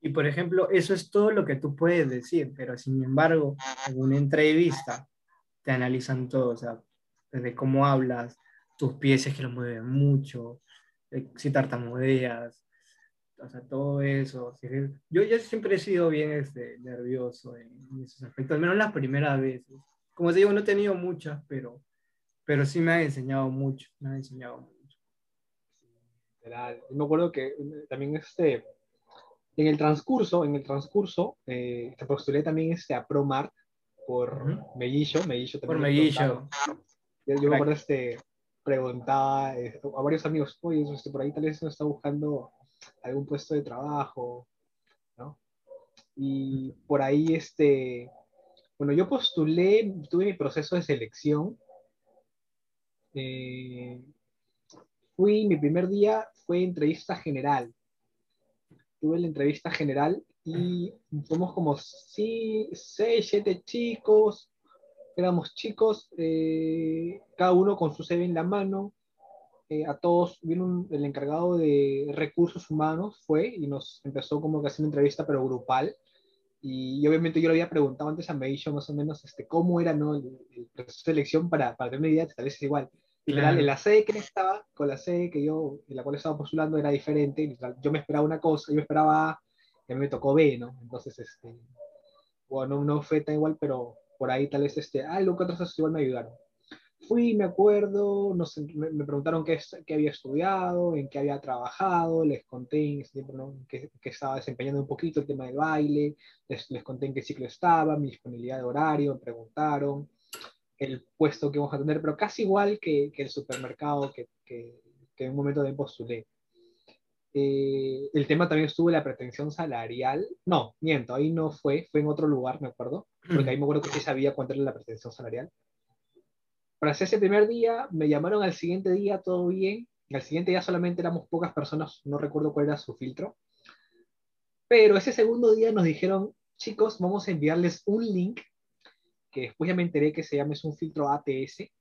y por ejemplo, eso es todo lo que tú puedes decir, pero sin embargo, en una entrevista te analizan todo, o sea, desde cómo hablas, tus pies es que los mueven mucho, eh, si tartamudeas, o sea, todo eso. Yo, yo siempre he sido bien este, nervioso en, esos aspectos, al menos las primeras veces. Como te digo, no he tenido muchas, pero, pero sí me ha enseñado mucho, me ha enseñado mucho. me acuerdo que también este, en el transcurso, en el transcurso, eh, te postulé también este, a ProMart por Mellillo, Mellillo Por Mellillo. Yo, me acuerdo, este, preguntaba eh, a varios amigos, oye, este, por ahí tal vez no está buscando algún puesto de trabajo, ¿no? Y por ahí, este, bueno, yo postulé, tuve mi proceso de selección. Eh, fui, mi primer día fue entrevista general. Tuve la entrevista general y somos como sí, seis, siete chicos, éramos chicos, eh, cada uno con su CV en la mano, eh, a todos, vino el encargado de recursos humanos, fue y nos empezó como que hacer una entrevista, pero grupal, y, obviamente yo le había preguntado antes a Meisho más o menos este, cómo era ¿no? el, proceso de selección para, para tener una idea, tal vez es igual. Literal, en la sede que estaba, con la sede que yo, en la cual estaba postulando, era diferente. yo me esperaba una cosa, yo me esperaba A, y a mí me tocó B, ¿no? Entonces, este, bueno, no, fue tan igual, pero por ahí tal vez este, algo que otros igual me ayudaron. Fui, me acuerdo, no me, me, preguntaron qué, qué, había estudiado, en qué había trabajado, les conté en ese tiempo ¿no? que, que, estaba desempeñando un poquito el tema del baile, les, les, conté en qué ciclo estaba, mi disponibilidad de horario, me preguntaron el puesto que vamos a tener, pero casi igual que, que el supermercado que, que, en un momento de postulé. Eh, el tema también estuvo la pretensión salarial. No, miento, ahí no fue, fue en otro lugar, me acuerdo, porque ahí me acuerdo que sí sabía cuánto era la pretensión salarial. Hacer ese primer día, me llamaron al siguiente día, todo bien. Al siguiente día solamente éramos pocas personas, no recuerdo cuál era su filtro. Pero ese segundo día nos dijeron, chicos, vamos a enviarles un link, que después ya me enteré que se llama, es un filtro ATS,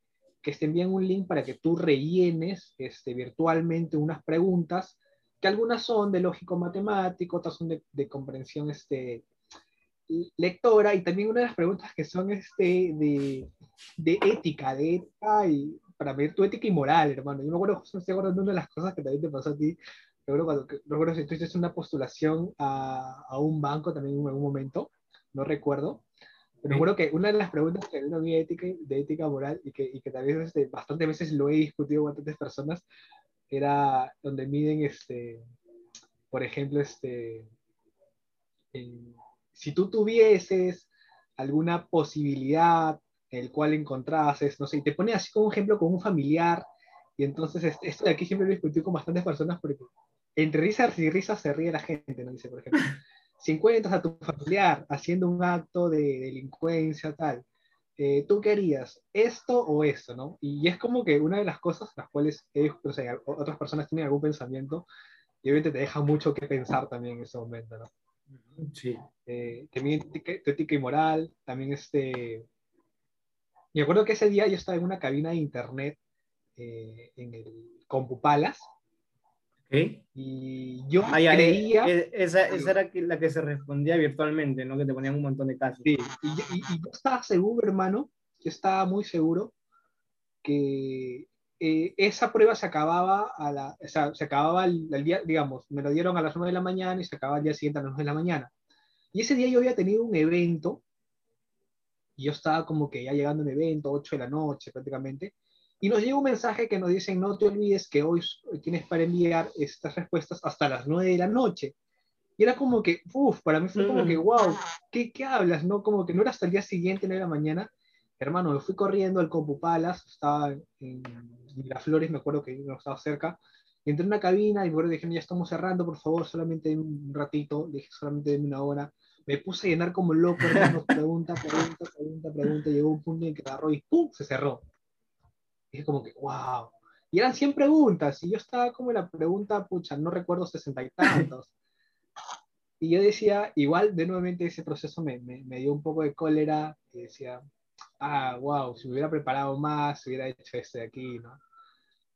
que te envían un link para que tú rellenes este, virtualmente unas preguntas que algunas son de lógico matemático, otras son de, de, comprensión este, lectora, y también una de las preguntas que son este, de, de ética, de ética y para ver tu ética y moral, hermano. Yo me acuerdo, estoy acordando de una de las cosas que también te pasó a ti. Recuerdo cuando, recuerdo si tú hiciste una postulación a, a, un banco también en algún momento, no recuerdo. Pero recuerdo que una de las preguntas que era de ética, de ética moral y que, y que tal vez este, bastantes veces lo he discutido con bastantes personas era donde miden, este, por ejemplo, este, en, si tú tuvieses alguna posibilidad el cual encontrases, no sé, y te pone así como ejemplo con un familiar, y entonces esto de aquí siempre lo discutí con bastantes personas porque entre risas y risas se ríe la gente, ¿no? Dice, por ejemplo, si encuentras a tu familiar haciendo un acto de delincuencia, tal, eh, ¿tú querías esto o esto, no? Y es como que una de las cosas las cuales o sea, otras personas tienen algún pensamiento y obviamente te deja mucho que pensar también en ese momento, ¿no? Sí. Eh, también tu ética y moral, también este... Me acuerdo que ese día yo estaba en una cabina de internet eh, en el CompuPalas. ¿Okay? Y yo ah, ya, creía... Eh, esa, esa, era la que se respondía virtualmente, ¿no? Que te ponían un montón de casos. Sí, y, y, y yo estaba seguro, hermano, yo estaba muy seguro que eh, esa prueba se acababa a la, o sea, se acababa el, el, día, digamos, me lo dieron a las 9 de la mañana y se acababa el día siguiente a las 9 de la mañana. Y ese día yo había tenido un evento, y yo estaba como que ya llegando a un evento, 8 de la noche prácticamente, y nos llega un mensaje que nos dicen, no te olvides que hoy tienes para enviar estas respuestas hasta las 9 de la noche. Y era como que, uff, para mí fue como que, wow, ¿qué, ¿qué hablas? No, como que no era hasta el día siguiente, 9 de la mañana. Hermano, me fui corriendo al Compu Palace, estaba en Miraflores, me acuerdo que no estaba cerca. Entré en una cabina y me dijeron, ya estamos cerrando, por favor, solamente un ratito, dije, solamente una hora. Me puse a llenar como loco, hermano, pregunta, pregunta, pregunta, pregunta, llegó un punto en que agarró y ¡pum! se cerró. Dije como que, wow. Y eran 100 preguntas, y yo estaba como en la pregunta, pucha, no recuerdo sesenta y tantos. Y yo decía, igual, de nuevamente ese proceso me, me, me dio un poco de cólera, y decía, ah, wow, si me hubiera preparado más, hubiera hecho este de aquí, ¿no?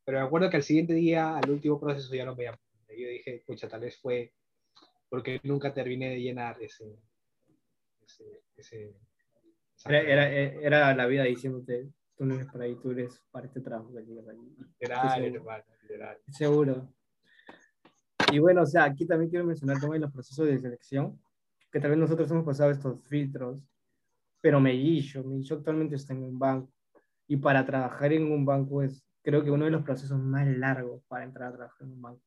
Pero me acuerdo que al siguiente día, al último proceso, ya no me llamó. Yo dije, pucha, tal vez fue porque nunca terminé de llenar ese... ese, ese era, era, era, la vida diciéndote, tú no eres para ahí, tú eres para este trabajo que llegas ahí. Literal, hermano, literal. Seguro. Y bueno, o sea, aquí también quiero mencionar también los procesos de selección, que tal vez nosotros hemos pasado estos filtros, pero Mellillo, Mellillo actualmente está en un banco, y para trabajar en un banco es, creo que uno de los procesos más largos para entrar a trabajar en un banco.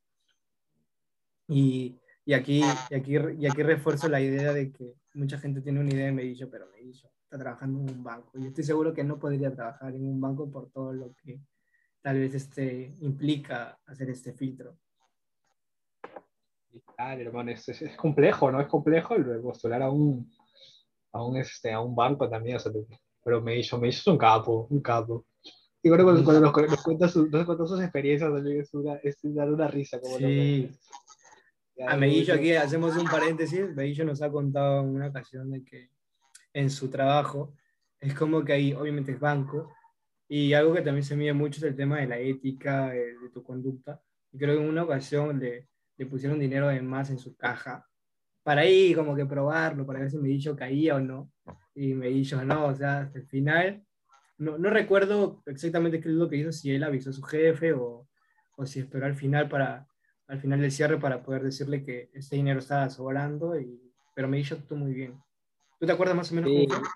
Y, y aquí, y, aquí, y aquí refuerzo la idea de que mucha gente tiene una idea de Mellillo, pero Mellillo está trabajando en un banco. Y estoy seguro que no podría trabajar en un banco por todo lo que tal vez este, implica hacer este filtro. Claro, hermano, es, es, es, complejo, ¿no? Es complejo el postular a un, a un, este, a un banco también, o sea, pero me hizo, me hizo un capo, un capo. Y bueno, cuando, cuando nos, nos, cuenta su, nos cuenta sus experiencias también es, una, es dar una risa. Como sí. A Mellillo aquí hacemos un paréntesis, Mellillo nos ha contado en una ocasión de que en su trabajo es como que ahí obviamente es banco y algo que también se mide mucho es el tema de la ética, de, de tu conducta. Y creo que en una ocasión le, le pusieron dinero de más en su caja para ahí como que probarlo, para ver si Mellillo caía o no. Y Mellillo no, o sea, hasta el final, no, no recuerdo exactamente qué es lo que hizo, si él avisó a su jefe o, o si esperó al final para al final del cierre para poder decirle que este dinero estaba sobrando, y, pero Mellillo actuó muy bien. ¿Tú te acuerdas más o menos Sí. cómo fue?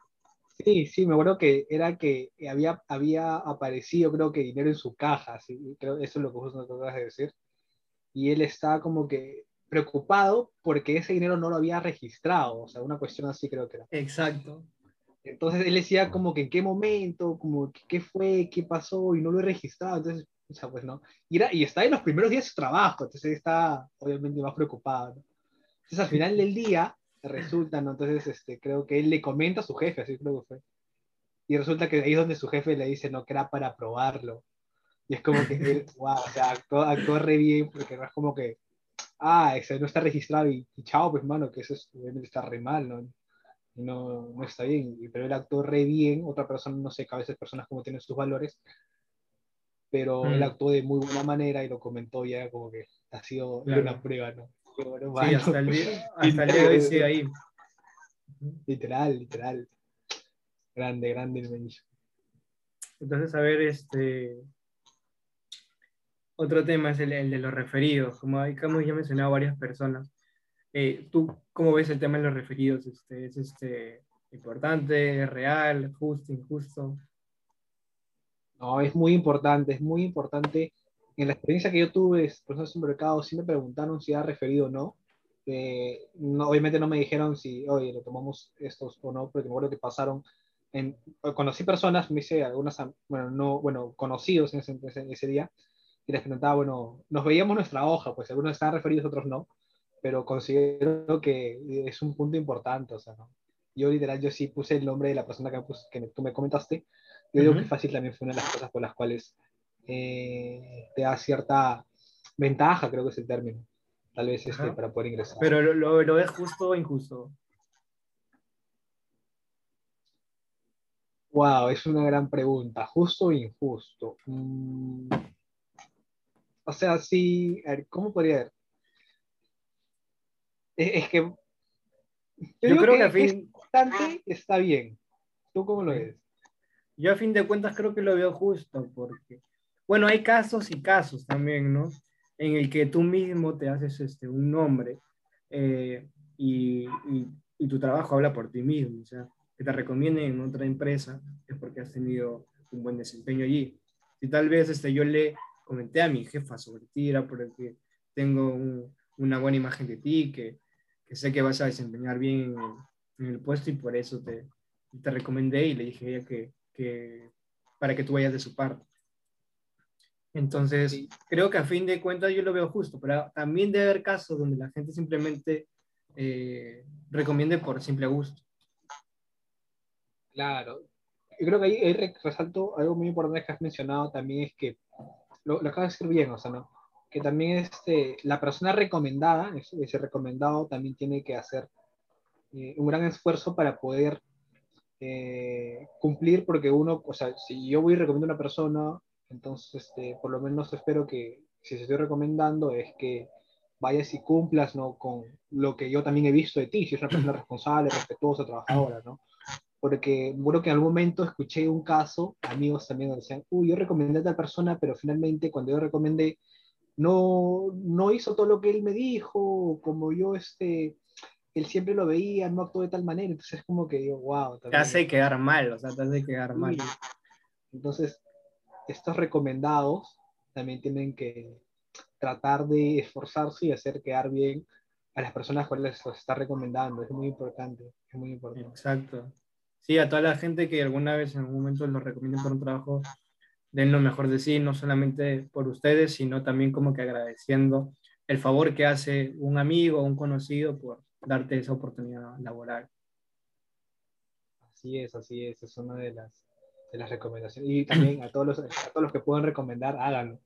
Sí, sí, me acuerdo que era que había, había aparecido, creo que dinero en su caja, sí, creo eso es lo que justo me acabas de decir. Y él estaba como que preocupado porque ese dinero no lo había registrado, o sea, una cuestión así creo que era. Exacto. Entonces él decía como que en qué momento, como qué fue, qué pasó, y no lo he registrado, entonces, o sea, pues no. Y, era, y está en los primeros días de su trabajo, entonces él está obviamente más preocupado. ¿no? Entonces al final del día resulta, ¿no? Entonces este, creo que él le comenta a su jefe, así creo que fue. Y resulta que ahí es donde su jefe le dice, no, que era para probarlo. Y es como que él, wow, o sea, actuó, actuó re bien, porque no es como que, ah, ese no está registrado y, y chao, pues mano, que eso es, obviamente está re mal, ¿no? no, no está bien, pero él actuó re bien, otra persona, no sé, que a veces personas como tienen sus valores, pero él Mm. actuó de muy buena manera y lo comentó ya como que ha sido Claro. una prueba, ¿no? Bueno, Sí, hasta el día, hasta el día de hoy sigue ahí. Literal, literal. Grande, grande el. Entonces, a ver, este. Otro tema es el, el de los referidos. Como, hay- como ya mencionado varias personas, eh, ¿tú cómo ves el tema de los referidos? Este, ¿Es este, importante, real, justo, injusto? No, es muy importante, es muy importante. En la experiencia que yo tuve, personas en mercado sí me preguntaron si era referido o no. Eh, no. Obviamente no me dijeron si, oye, lo tomamos estos o no, porque me acuerdo que pasaron. En, conocí personas, me hice algunas, bueno, no, bueno, conocidos en ese, ese, ese día, y les preguntaba, bueno, nos veíamos nuestra hoja, pues algunos estaban referidos, otros no, pero considero que es un punto importante, o sea, ¿no? Yo literal, yo sí puse el nombre de la persona que, me puse, que me, tú me comentaste, yo digo Ujú. que fácil también fue una de las cosas por las cuales eh, te da cierta ventaja, creo que es el término, tal vez este, para poder ingresar. Pero lo, lo, lo ves justo o injusto. Wow, es una gran pregunta. ¿Justo o injusto? Mm, o sea, sí, a ver, ¿cómo podría ser? Es, es que yo, Yo creo que, que a fin, bastante está bien. ¿Tú cómo lo ves? yo a fin de cuentas creo que lo veo justo, porque, bueno, hay casos y casos también, ¿no? En el que tú mismo te haces este, un nombre eh, y, y, y tu trabajo habla por ti mismo, o sea, que te recomienden en otra empresa es porque has tenido un buen desempeño allí. Si tal vez este, yo le comenté a mi jefa sobre ti, era porque tengo un- una buena imagen de ti, que, que sé que vas a desempeñar bien en el, en el puesto y por eso te, te recomendé y le dije a ella que, que para que tú vayas de su parte. Entonces, Sí. creo que a fin de cuentas yo lo veo justo, pero también debe haber casos donde la gente simplemente eh, recomiende por simple gusto. Claro. Yo creo que ahí, ahí re- resalto algo muy importante que has mencionado también es que lo, lo acabas de decir bien, o sea, ¿no? Que también este, la persona recomendada, ese, recomendado, también tiene que hacer eh, un gran esfuerzo para poder eh, cumplir, porque uno, o sea, si yo voy y recomiendo a una persona, entonces, este, por lo menos espero que, si te estoy recomendando, es que vayas y cumplas, ¿no? Con lo que yo también he visto de ti, si es una persona responsable, respetuosa, trabajadora, ¿no? Porque bueno que en algún momento escuché un caso, amigos también me decían, uy, yo recomendé a tal persona, pero finalmente cuando yo recomendé, no, no hizo todo lo que él me dijo, como yo, este, él siempre lo veía, no actuó de tal manera, entonces es como que digo, wow. Te hace quedar mal, o sea, te hace quedar mal. Entonces, estos recomendados también tienen que tratar de esforzarse y hacer quedar bien a las personas que les los está recomendando. Es muy importante, es muy importante. Exacto. Sí, a toda la gente que alguna vez en algún momento los recomienden por un trabajo, den lo mejor de sí, no solamente por ustedes, sino también como que agradeciendo el favor que hace un amigo o un conocido por darte esa oportunidad laboral. Así es, así es, es una de las, de las recomendaciones. Y también a todos, los, a todos los que puedan recomendar, háganlo.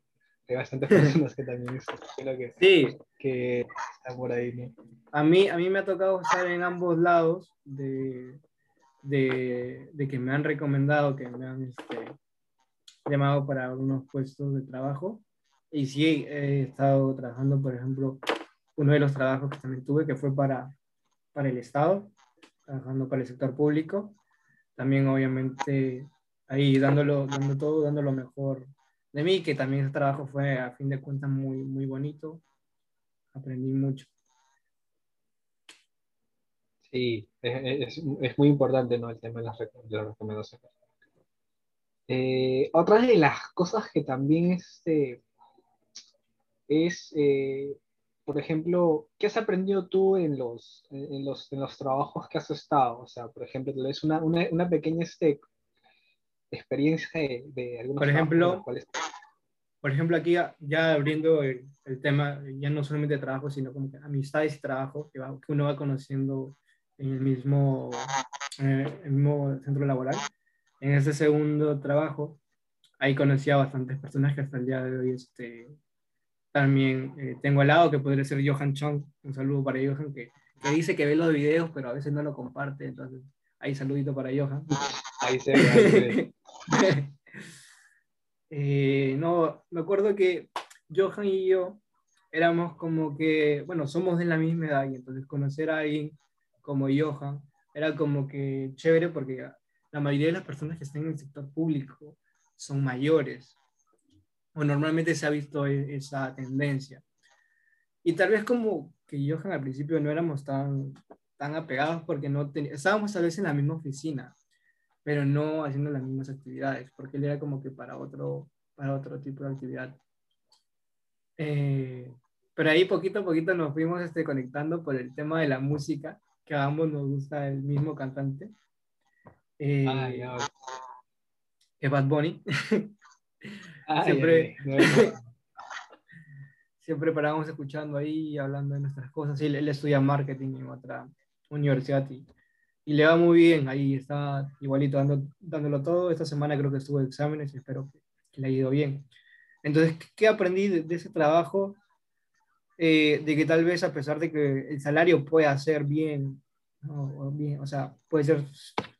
Hay bastantes personas que también creo que, Sí, que están por ahí, ¿no? a mí, a mí me ha tocado estar en ambos lados de, de, de que me han recomendado, que me han este, llamado para algunos puestos de trabajo. Y sí, he estado trabajando, por ejemplo, uno de los trabajos que también tuve, que fue para, para el Estado, trabajando para el sector público. También, obviamente, ahí dándolo, dando todo, dando lo mejor de mí, que también ese trabajo fue, a fin de cuentas, muy, muy bonito. Aprendí mucho. Sí, es, es, muy importante ¿no? el tema de las, recomendaciones. Eh, otra de las cosas que también este, es, eh, por ejemplo, ¿qué has aprendido tú en los, en los, en los trabajos que has estado? O sea, por ejemplo, es una, una, una pequeña este, experiencia de, de algunos Por ejemplo, por ejemplo, aquí ya, abriendo el, el, tema, ya no solamente de trabajo, sino como que amistades y trabajo, que, que uno va conociendo en el mismo, el mismo centro laboral. En ese segundo trabajo, ahí conocí a bastantes personas que hasta el día de hoy este, también eh, tengo al lado, que podría ser Johan Chong. Un saludo para Johan, que, que, dice que ve los videos, pero a veces no lo comparte. Entonces, ahí saludito para Johan. Ahí se ve. eh, no, me acuerdo que Johan y yo éramos como que, bueno, somos de la misma edad y entonces conocer a alguien como Johan, era como que chévere porque la mayoría de las personas que están en el sector público son mayores. O normalmente se ha visto e-, esa tendencia. Y tal vez como que Johan al principio no éramos tan, tan apegados porque no estábamos tal vez en la misma oficina, pero no haciendo las mismas actividades, porque él era como que para otro, para otro tipo de actividad. Eh, pero ahí poquito a poquito nos fuimos este, conectando por el tema de la música que a ambos nos gusta el mismo cantante. Eh, ah, es Bad Bunny. siempre, siempre parábamos escuchando ahí, hablando de nuestras cosas. Él, él estudia marketing en otra universidad y, y, le va muy bien. Ahí está igualito dando, dándolo todo. Esta semana creo que estuvo de exámenes y espero que, le haya ido bien. Entonces, ¿qué aprendí de, de ese trabajo? Eh, de que tal vez a pesar de que el salario pueda ser bien, o, bien, o sea, puede ser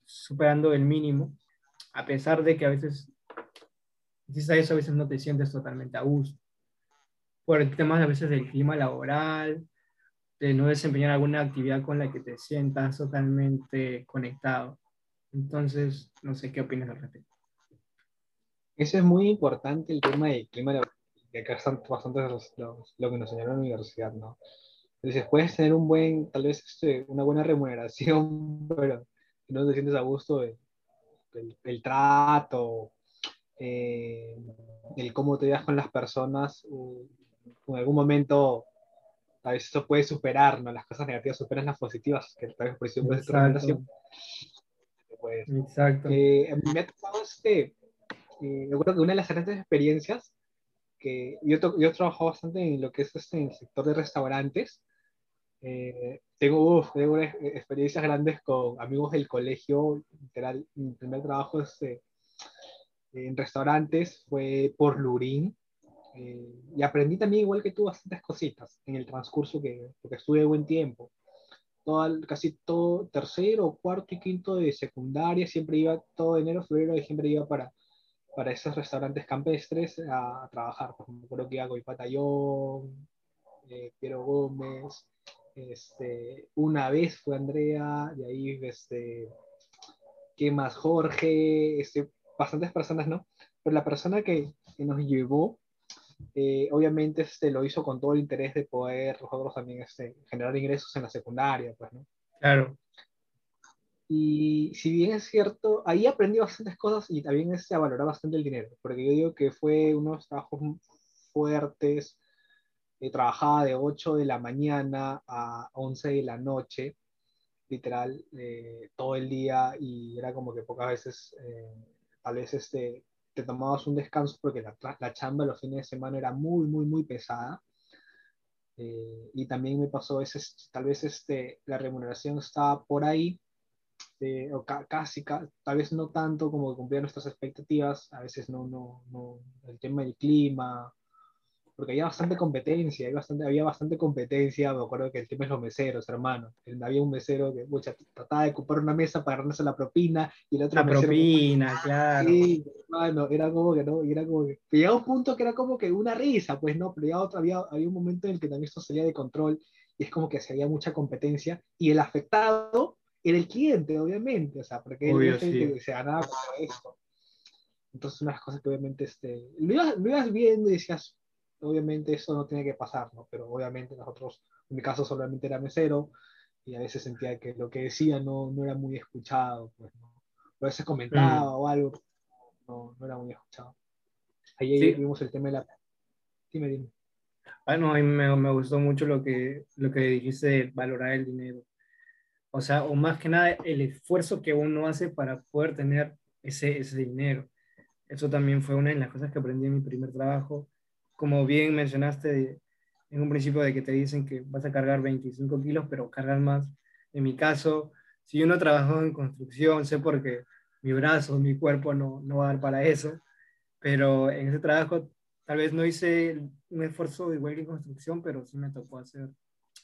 superando el mínimo, a pesar de que a veces, a eso, a veces no te sientes totalmente a gusto. Por el tema a veces del clima laboral, de no desempeñar alguna actividad con la que te sientas totalmente conectado. Entonces, no sé qué opinas al respecto. Eso es muy importante, el tema del clima laboral que acá están bastante lo que nos enseñaron en la universidad, ¿no? Entonces, puedes tener un buen, tal vez este, una buena remuneración, pero no te sientes a gusto de, el, trato, eh, el cómo te llevas con las personas, en algún momento a veces eso puede superar, ¿no? Las cosas negativas superan las positivas, que tal vez por eso puede ser pues, Exacto. Eh, me ha tocado este, eh, me acuerdo que una de las grandes experiencias que yo, yo trabajo bastante en lo que es este, en el sector de restaurantes. Eh, tengo, tengo experiencias grandes con amigos del colegio. Literal, mi primer trabajo este, en restaurantes fue por Lurín. Eh, y aprendí también, igual que tú, bastantes cositas en el transcurso que, porque estuve buen tiempo. Todo, casi todo tercero, cuarto y quinto de secundaria, siempre iba, todo enero, febrero, diciembre iba para, para esos restaurantes campestres a, trabajar. Por ejemplo, creo que iba y Patallón, eh, Piero Gómez, este, una vez fue Andrea, y ahí, este, ¿qué más? Jorge, este, bastantes personas, ¿no? Pero la persona que, que nos llevó, eh, obviamente este, lo hizo con todo el interés de poder nosotros también este, generar ingresos en la secundaria, pues, ¿no? Claro. Y si bien es cierto, ahí aprendí bastantes cosas y también se a valorar bastante el dinero, porque yo digo que fue unos trabajos fuertes, eh, trabajaba de 8 de la mañana a 11 de la noche, literal, eh, todo el día y era como que pocas veces, eh, tal vez este, te tomabas un descanso porque la, la chamba los fines de semana era muy, muy, muy pesada. y también me pasó ese, tal vez este, la remuneración estaba por ahí, este, o casi, tal vez no tanto como cumplir nuestras expectativas, a veces no, no, no, el tema del clima, porque había bastante competencia, había bastante, había bastante competencia, me acuerdo que el tema es los meseros, hermano, había un mesero que mucha, trataba de ocupar una mesa para ganarse la propina, y el otro La propina, claro. Sí, hermano, era como que no, era como que, llegaba un punto que era como que una risa, pues no, pero ya otro, había, había un momento en el que también esto salía de control, y es como que se había mucha competencia, y el afectado era el cliente, obviamente, o sea, porque él el que se ganaba con esto. Entonces, unas cosas que obviamente este, lo, ibas, lo ibas viendo y decías, obviamente eso no tiene que pasar, ¿no? Pero obviamente nosotros, en mi caso solamente era mesero, y a veces sentía que lo que decía no, no era muy escuchado, pues, a veces comentaba mm. o algo, no, no, era muy escuchado. Ahí vimos el tema de la... Dime, dime. Ah, no, a mí me, me, gustó mucho lo que, lo que dijiste de valorar el dinero. O sea, o más que nada el esfuerzo que uno hace para poder tener ese, ese dinero. Eso también fue una de las cosas que aprendí en mi primer trabajo. Como bien mencionaste en un principio de que te dicen que vas a cargar 25 kilos, pero cargas más. En mi caso, si uno trabajó en construcción, sé porque mi brazo, mi cuerpo no, no va a dar para eso, pero en ese trabajo tal vez no hice un esfuerzo igual en construcción, pero sí me tocó hacer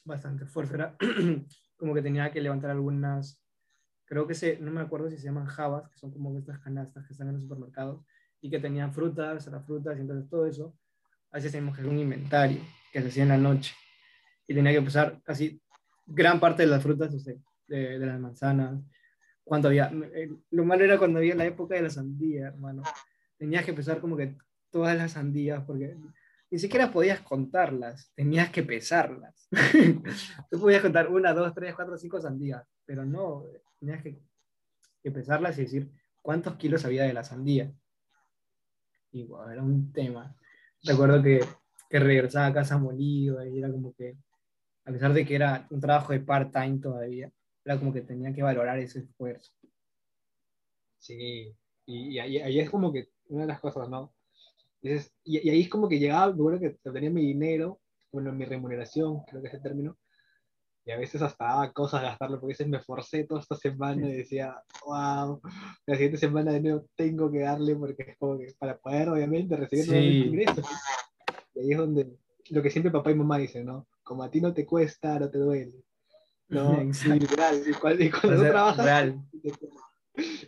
bastante esfuerzo. Era como que tenía que levantar algunas, creo que se, no me acuerdo si se llaman jabas, que son como estas canastas que están en los supermercados y que tenían frutas, las frutas y entonces todo eso. A veces teníamos que hacer un inventario que se hacía en la noche y tenía que pesar casi gran parte de las frutas, o sea, de, de, las manzanas, cuando había, eh, lo malo era cuando había la época de la sandía, hermano. Tenías que pesar como que todas las sandías, porque ni siquiera podías contarlas, tenías que pesarlas. Tú podías contar una, dos, tres, cuatro, cinco sandías, pero no, tenías que, que pesarlas y decir cuántos kilos había de la sandía. Y wow, era un tema. Recuerdo que, que regresaba a casa molido y era como que, a pesar de que era un trabajo de part-time todavía, era como que tenía que valorar ese esfuerzo. Sí, y, ahí, es como que una de las cosas, ¿no? Y, ahí es como que llegaba, me que tenía mi dinero, bueno, mi remuneración, creo que es el término, y a veces hasta daba cosas gastarlo, porque a veces me forcé toda esta semana y decía, wow, la siguiente semana de nuevo tengo que darle, porque es como que para poder, obviamente, recibir sí. ingresos. Y ahí es donde, lo que siempre papá y mamá dicen, ¿no? Como a ti no te cuesta, no te duele. No, literal. Y cuando, y cuando tú trabajas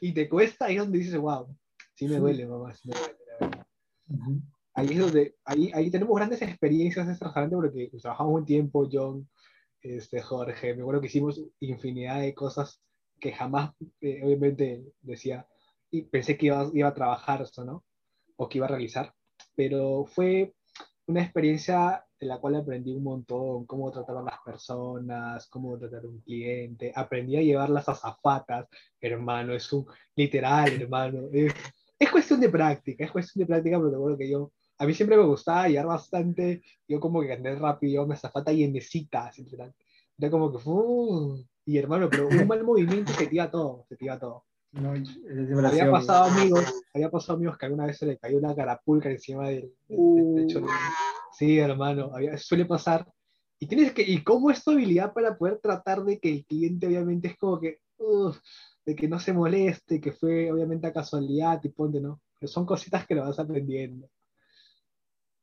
Y, te, cuesta, ahí es donde dices, wow, sí me duele, mamá, sí me duele. Ahí es donde, ahí, ahí tenemos grandes experiencias extranjeras porque pues, trabajamos un tiempo, John, este, Jorge, me acuerdo que hicimos infinidad de cosas que jamás, eh, obviamente, decía, y pensé que iba, iba a trabajar eso, ¿no? O que iba a realizar, pero fue una experiencia de la cual aprendí un montón, cómo tratar a las personas, cómo tratar a un cliente, aprendí a llevar las azafatas, hermano, es un, literal, hermano, es, es cuestión de práctica, es cuestión de práctica, pero te acuerdo que yo, a mí siempre me gustaba llevar bastante, yo como que andé rápido, me azafata y en mesita, era como que, uh, y hermano, pero un mal movimiento se tira todo, se tira todo. No, había pasado amigos, había pasado amigos que alguna vez se le cayó una carapulca encima del, techo. Uh. Sí, hermano, había, suele pasar. Y tienes que, y cómo es tu habilidad para poder tratar de que el cliente obviamente es como que, de que no se moleste, que fue obviamente a casualidad y ponte, ¿no? Pero son cositas que lo vas aprendiendo.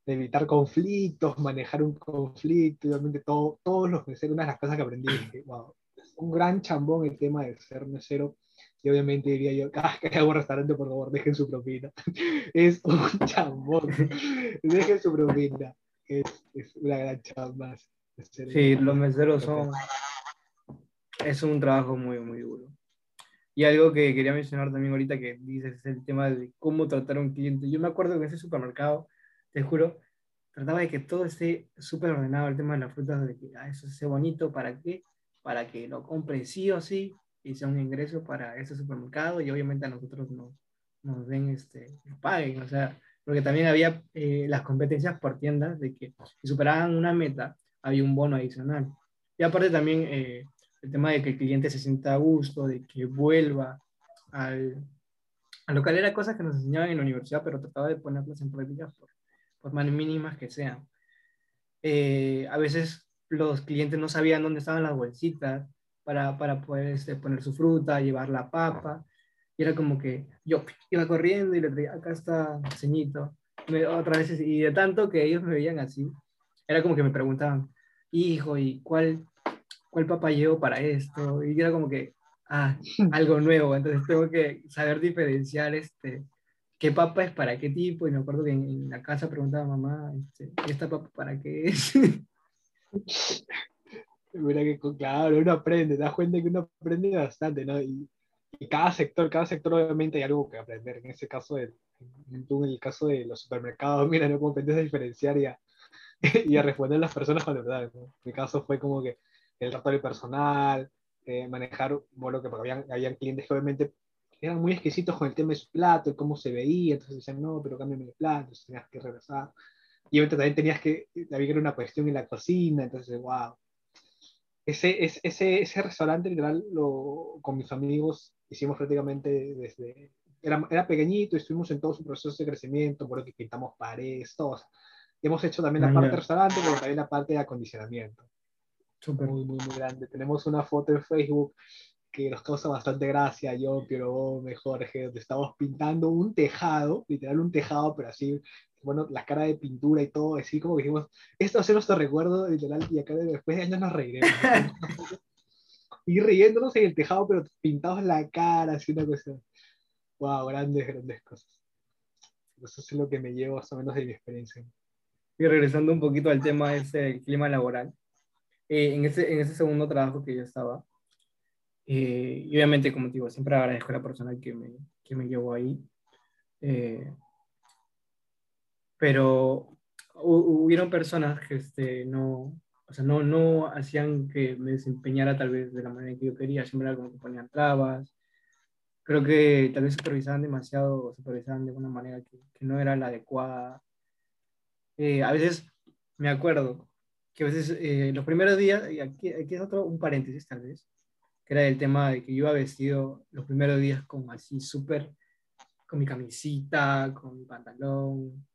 De evitar conflictos, manejar un conflicto, obviamente todo, todos los meseros, una de las cosas que aprendí, wow, es un gran chambón el tema de ser mesero. Y obviamente diría yo, cada que hago un restaurante, por favor, dejen su propina. es un chambón. dejen su propina. Es, es una gran chamba. Sí, los meseros son... Es un trabajo muy, muy duro. Y algo que quería mencionar también ahorita que dices es el tema de cómo tratar a un cliente. Yo me acuerdo que en ese supermercado, te juro, trataba de que todo esté súper ordenado, el tema de las frutas, de que ah, eso sea bonito, ¿para qué? Para que lo compre sí o sí y sea un ingreso para ese supermercado y obviamente a nosotros nos, nos den, este, paguen, o sea, porque también había eh, las competencias por tiendas de que si superaban una meta, había un bono adicional. Y aparte también eh, el tema de que el cliente se sienta a gusto, de que vuelva al, al local, era cosas que nos enseñaban en la universidad, pero trataba de ponerlas en práctica por, por más mínimas que sean. Eh, a veces los clientes no sabían dónde estaban las bolsitas para, para poder este, poner su fruta, llevar la papa, y era como que yo iba corriendo y le decía, acá está ceñito, otra vez, y de tanto que ellos me veían así, era como que me preguntaban, hijo, ¿y cuál, cuál papá llevo para esto, y era como que, ah, algo nuevo, entonces tengo que saber diferenciar este, qué papa es para qué tipo, y me acuerdo que en, la casa preguntaba a mamá, este, ¿esta papa para qué es? Mira que, claro, uno aprende, te das cuenta que uno aprende bastante, ¿no? Y, y, cada sector, cada sector obviamente hay algo que aprender. En ese caso, en el caso de los supermercados, mira, no cómo aprendes a diferenciar y a, y a responder a las personas la verdad. ¿no? En mi caso fue como que el trato del personal, eh, manejar, bueno, que porque habían, habían clientes que obviamente eran muy exquisitos con el tema de su plato y cómo se veía, entonces decían, no, pero cámbiame el plato, entonces tenías que regresar. Y obviamente también tenías que, que era una cuestión en la cocina, entonces, wow. Ese, ese, ese restaurante, literal, lo, con mis amigos hicimos prácticamente desde, era, era pequeñito, estuvimos en todo su proceso de crecimiento, por lo que pintamos paredes, todo. Hemos hecho también la ah, parte de restaurante, pero también la parte de acondicionamiento. Súper. Muy, muy, muy grande. Tenemos una foto en Facebook que nos causa bastante gracia, yo, pero mejor, Jorge, donde estamos pintando un tejado, literal un tejado, pero así, bueno, la cara de pintura y todo, así como que dijimos, esto va a ser nuestro recuerdo, literal, y acá después de años nos reiremos. y riéndonos en el tejado, pero pintados la cara, así una cosa. Wow, grandes, grandes cosas. Eso es lo que me llevo más o menos de mi experiencia. Y regresando un poquito al tema ese del clima laboral, eh, en, ese, en ese segundo trabajo que yo estaba, eh, y obviamente, como te digo, siempre agradezco a la persona que me, que me llevó ahí. Eh, pero hubieron personas que este, no, o sea, no, no hacían que me desempeñara tal vez de la manera que yo quería, siempre era como que ponían trabas. Creo que tal vez supervisaban demasiado, o supervisaban de una manera que, que no era la adecuada. Eh, a veces me acuerdo que a veces los primeros días, y aquí, aquí es otro, un paréntesis tal vez, que era el tema de que yo iba vestido los primeros días como así súper, con mi camisita, con mi pantalón,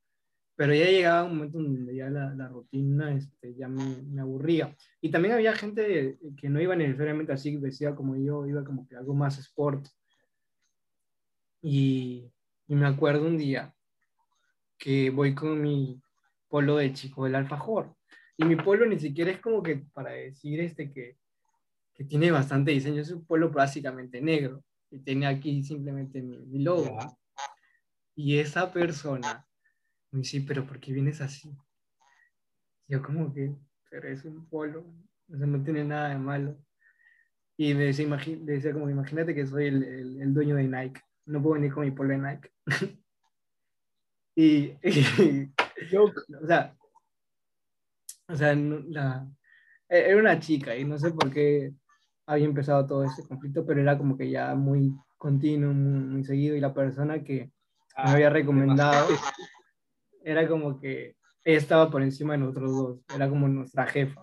pero ya llegaba un momento donde ya la, la rutina este, ya me, me, aburría. Y también había gente que no iba necesariamente así, vestida como yo, iba como que algo más sport. Y, y me acuerdo un día que voy con mi polo de chico del alfajor. Y mi polo ni siquiera es como que para decir este que, que tiene bastante diseño. Es un pueblo básicamente negro y tiene aquí simplemente mi, logo. Y esa persona me dice, pero ¿por qué vienes así? Yo como que, pero es un polo, no tiene nada de malo. Y me decía, decía como, imagínate que soy el, el, dueño de Nike, no puedo venir con mi polo de Nike. y, yo, o sea, o sea, la, era una chica y no sé por qué había empezado todo ese conflicto, pero era como que ya muy continuo, muy, seguido, y la persona que me ah, había recomendado era como que estaba por encima de nosotros dos, era como nuestra jefa.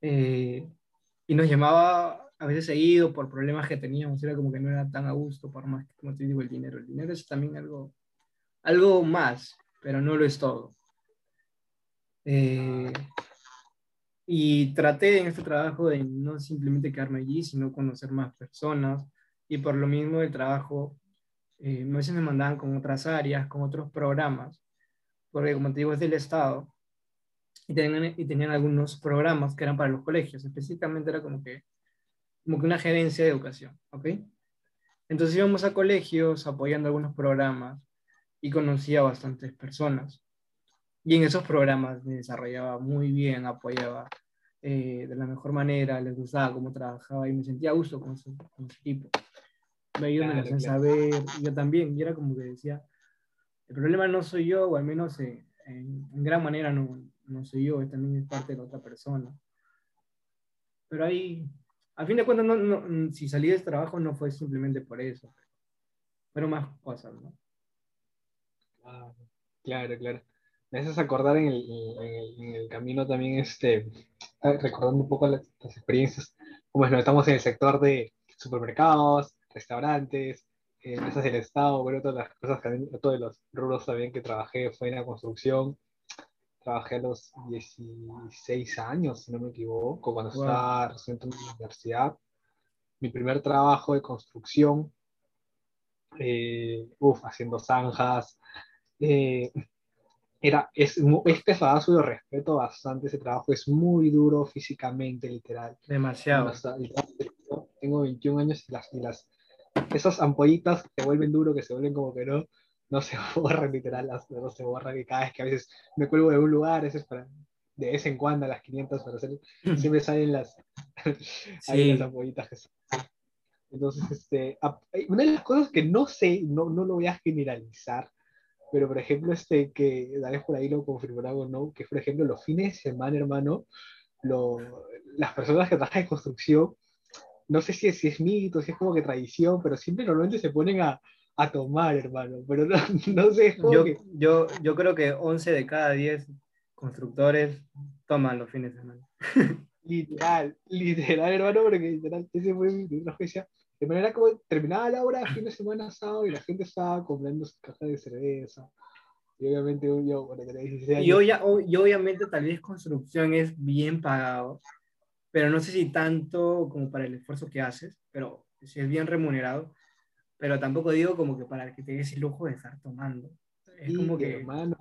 Eh, y nos llamaba a veces seguido por problemas que teníamos, era como que no era tan a gusto, por más que, como te digo, el dinero. El dinero es también algo, algo más, pero no lo es todo. Eh, y traté en este trabajo de no simplemente quedarme allí, sino conocer más personas. Y por lo mismo el trabajo, eh, a veces me mandaban con otras áreas, con otros programas, porque como te digo, es del Estado. Y tenían, y tenían algunos programas que eran para los colegios. Específicamente era como que, como que una gerencia de educación, ¿ok? Entonces íbamos a colegios apoyando algunos programas y conocía a bastantes personas. Y en esos programas me desarrollaba muy bien, apoyaba eh, de la mejor manera, les gustaba cómo trabajaba y me sentía a gusto con su, con equipo. Me lo hacían saber, y yo también, y era como que decía, el problema no soy yo, o al menos en, en, gran manera no, no soy yo, también es parte de la otra persona. Pero ahí, a fin de cuentas, no, no, si salí de este trabajo no fue simplemente por eso, pero más cosas, ¿no? Claro, claro me haces acordar en el, en el, camino también, este, recordando un poco las, experiencias, como es, estamos en el sector de supermercados, restaurantes, eh, empresas del Estado, bueno, todas las cosas, todos los rubros también que trabajé fue en la construcción. Trabajé a los 16 años, si no me equivoco, cuando estaba recién en la universidad. Mi primer trabajo de construcción, eh, uf, haciendo zanjas, eh, era, es, es pesado, lo respeto bastante ese trabajo, es muy duro físicamente, literal. Demasiado. Tengo 21 años y las, y las esas ampollitas se vuelven duro, que se vuelven como que no, no se borran, literal, las, no se borran, que cada vez que a veces me cuelgo de un lugar, eso es para, de vez en cuando a las 500 para hacer, siempre salen las, sí. las ampollitas que Entonces, este, una de las cosas que no sé, no, no lo voy a generalizar, pero por ejemplo, este, que vez por ahí lo confirmará o no, que por ejemplo los fines de semana, hermano, lo, las personas que trabajan en construcción, no sé si es, si es mito, si es como que tradición, pero siempre normalmente se ponen a, a tomar, hermano, pero no, no sé. Yo, yo, yo creo que 11 de cada 10 constructores toman los fines de semana. Literal, literal, hermano, porque literal, ese fue mi tragedia. De manera como terminaba la hora, fin de semana sábado, y la gente estaba comprando sus cajas de cerveza. Y obviamente yo, bueno, tenía 16 años. Y, obvia, y obviamente tal vez construcción es bien pagado, pero no sé si tanto como para el esfuerzo que haces, pero si es bien remunerado, pero tampoco digo como que para que te des el lujo de estar tomando. Es como que... Hermano,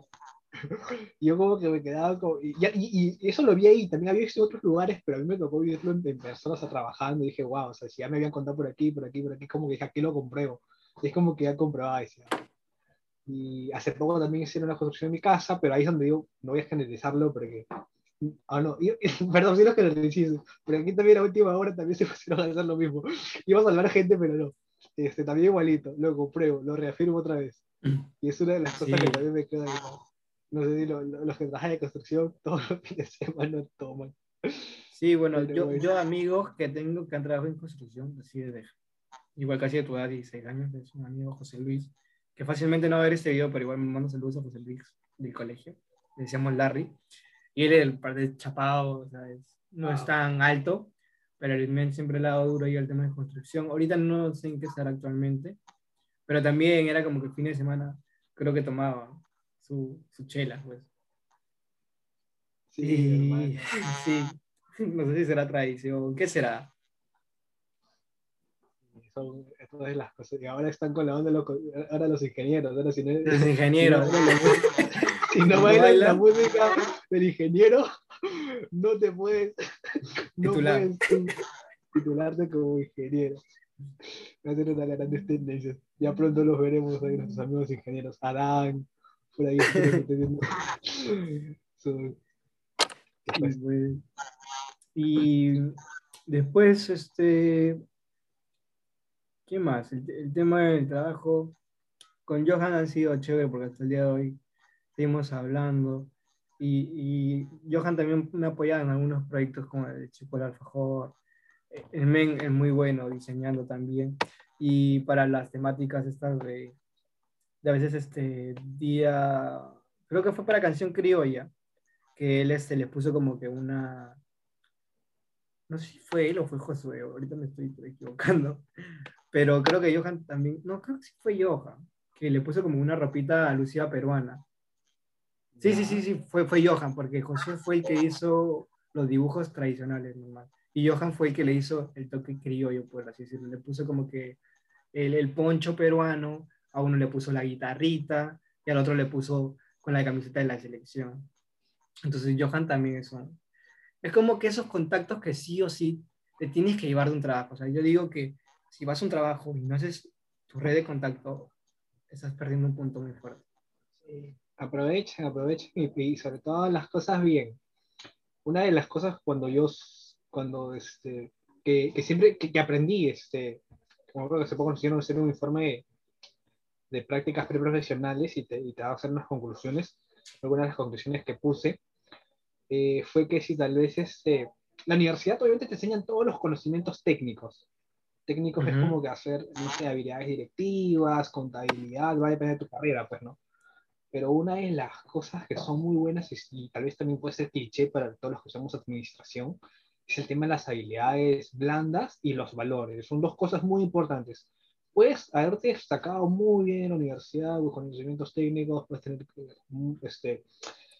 yo como que me quedaba como... Y, y, y, eso lo vi ahí, también había visto en otros lugares, pero a mí me tocó vivirlo en, personas trabajando y dije, wow, o sea, si ya me habían contado por aquí, por aquí, por aquí, como que dije, aquí lo compruebo. Y es como que ya comprobaba. Decía. Y hace poco también hicieron la construcción de mi casa, pero ahí es donde digo, no voy a generalizarlo porque... Ah, no, y, perdón, si no generalizo, pero aquí también a última hora también se pusieron a hacer lo mismo. Iba a salvar gente, pero no. Este, también igualito, lo compruebo, lo reafirmo otra vez. Y es una de las cosas que también me queda no sé si los que trabajan en construcción todos los fines de semana toman. Sí, bueno, yo, yo amigos que tengo que han trabajado en construcción, así de igual casi de tu edad, 16 años, es un amigo José Luis, que fácilmente no va a ver este video, pero igual me mando saludos a José Luis del colegio, le decíamos Larry, y él es el par de chapado, o sea, no es tan alto, pero el siempre le ha dado duro ahí al tema de construcción. Ahorita no sé en qué estar actualmente, pero también era como que el fin de semana creo que tomaba su, su chela, pues. Sí, sí, no sé si será tradición, ¿qué será? Son todas las cosas, y ahora están con la onda los, ahora los ingenieros, ahora si no, los ingenieros. si no bailan la música del ingeniero, no te puedes, no Titular. puedes titularte como ingeniero. Va a ser una gran tendencia. Ya pronto los veremos ahí, nuestros amigos ingenieros. Adán, por ahí. Y después, este, ¿qué más? El, tema del trabajo con Johan ha sido chévere porque hasta el día de hoy seguimos hablando. Y, y Johan también me ha apoyado en algunos proyectos como el Chico del Alfajor. El Men es muy bueno diseñando también. Y para las temáticas estas de de a veces este día, creo que fue para canción criolla, que él este, le puso como que una, no sé si fue él o fue Josué, ahorita me estoy equivocando, pero creo que Johan también, no, creo que sí fue Johan, que le puso como una ropita a Lucía peruana. Sí, sí, sí, sí, fue, fue Johan, porque José fue el que hizo los dibujos tradicionales, normal. Y Johan fue el que le hizo el toque criollo, por así decirlo. Le puso como que el poncho peruano, a uno le puso la guitarrita y al otro le puso con la camiseta de la selección. Entonces Johan también es un... Es como que esos contactos que sí o sí te tienes que llevar de un trabajo. O sea, yo digo que si vas a un trabajo y no haces tu red de contacto, estás perdiendo un punto muy fuerte. Aprovechen, aprovechen y, sobre todo las cosas bien. Una de las cosas cuando yo, cuando este, que, que siempre que, que, aprendí, este, como creo que se puede conseguir hacer un informe de prácticas preprofesionales y te, y te va a hacer unas conclusiones. Algunas de las conclusiones que puse eh, fue que si tal vez este, la universidad obviamente te enseñan todos los conocimientos técnicos. Técnicos es como que hacer, no sé, habilidades directivas, contabilidad, va a depender de tu carrera, pues, ¿no? Pero una de las cosas que son muy buenas y, y tal vez también puede ser cliché para todos los que usamos administración, es el tema de las habilidades blandas y los valores. Son dos cosas muy importantes puedes haberte destacado muy bien en la universidad, con conocimientos técnicos, puedes tener mm, este,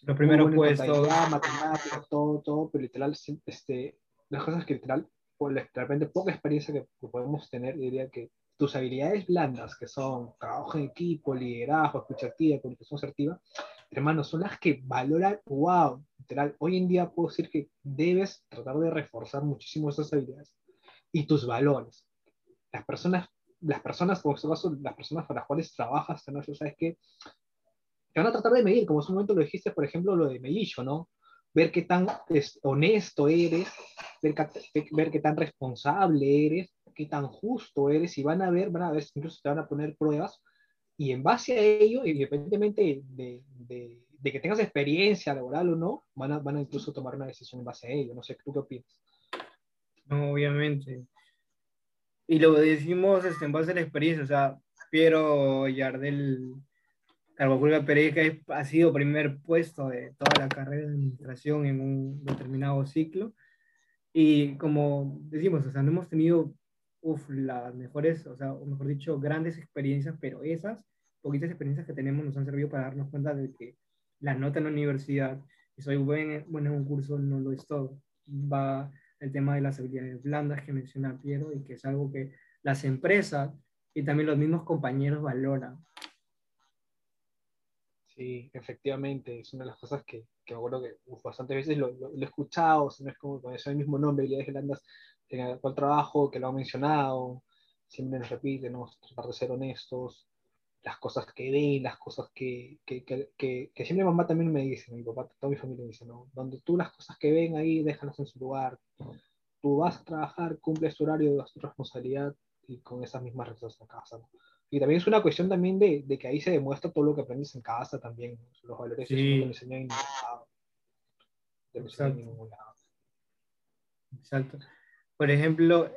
los primeros puestos, matemáticas, todo, todo, pero literal, este, las cosas que literal, por de repente poca experiencia que, podemos tener, diría que tus habilidades blandas, que son trabajo en equipo, liderazgo, escucha activa, comunicación asertiva, hermano, son las que valoran, wow, literal, hoy en día puedo decir que debes tratar de reforzar muchísimo esas habilidades y tus valores. Las personas las personas, como caso, las personas para las cuales trabajas, ¿no? ¿sabes qué? Te van a tratar de medir, como en un momento lo dijiste, por ejemplo, lo de Melillo, ¿no? Ver qué tan es, honesto eres, ver, ver qué tan responsable eres, qué tan justo eres, y van a ver, van a ver, incluso te van a poner pruebas, y en base a ello, independientemente de, de, de que tengas experiencia laboral o no, van a, van a incluso tomar una decisión en base a ello. No sé, ¿tú qué opinas? No, obviamente. Y lo decimos este, en base a la experiencia, o sea, Piero Yardel Carvajal Pérez ha sido primer puesto de toda la carrera de administración en un determinado ciclo. Y como decimos, o sea, no hemos tenido uf, las mejores, o sea, o mejor dicho, grandes experiencias, pero esas poquitas experiencias que tenemos nos han servido para darnos cuenta de que la nota en la universidad, y soy buen, bueno en un curso, no lo es todo. Va el tema de las habilidades blandas que menciona Piero y que es algo que las empresas y también los mismos compañeros valoran. Sí, efectivamente, es una de las cosas que, que me acuerdo que bastantes veces lo, he escuchado, si no es como con ese mismo nombre, habilidades blandas en el trabajo, que lo han mencionado, siempre nos repiten, ¿no? tratar de ser honestos, las cosas que ven, las cosas que, que, que, que, siempre mamá también me dice, mi papá, toda mi familia me dice, ¿no? Donde tú las cosas que ven ahí, déjalas en su lugar. Tú vas a trabajar, cumples tu horario, das tu responsabilidad y con esas mismas regresas a casa. ¿no? Y también es una cuestión también de, de, que ahí se demuestra todo lo que aprendes en casa también, los valores sí. que me enseñan en. En ningún lado. Exacto. Por ejemplo,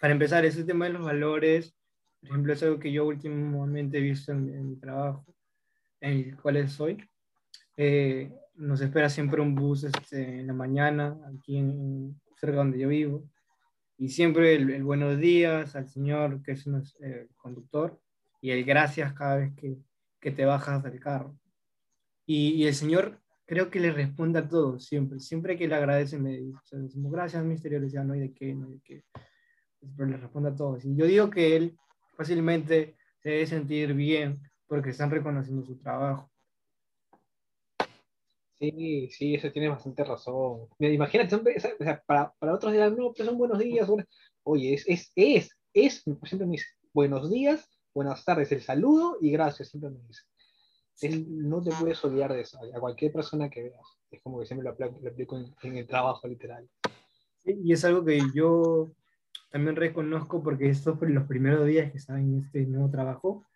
para empezar, ese tema de los valores, por ejemplo, es algo que yo últimamente he visto en, en mi trabajo, en el cual estoy. Eh, nos espera siempre un bus este, en la mañana, aquí en, cerca donde yo vivo, y siempre el, el buenos días al señor que es el eh, conductor, y el gracias cada vez que, que te bajas del carro. Y, y, el señor creo que le responde a todos, siempre, siempre que le agradece me dice, o sea, decimos, gracias, misterio, le decía, no hay de qué, no hay de qué, pero le responde a todos. Y yo digo que él fácilmente se debe sentir bien porque están reconociendo su trabajo. Sí, sí, eso tiene bastante razón. Imagínate, o sea, para, para, otros dirán, no, pues son buenos días. Buenas... Oye, es, es, es, es, siempre me dice, buenos días, buenas tardes, el saludo y gracias, siempre me dice. Es, no te puedes olvidar de eso, a cualquier persona que veas. Es como que siempre lo aplico, lo aplico en, en, el trabajo, literal. Sí, y es algo que yo también reconozco porque estos fueron los primeros días que estaba en este nuevo trabajo.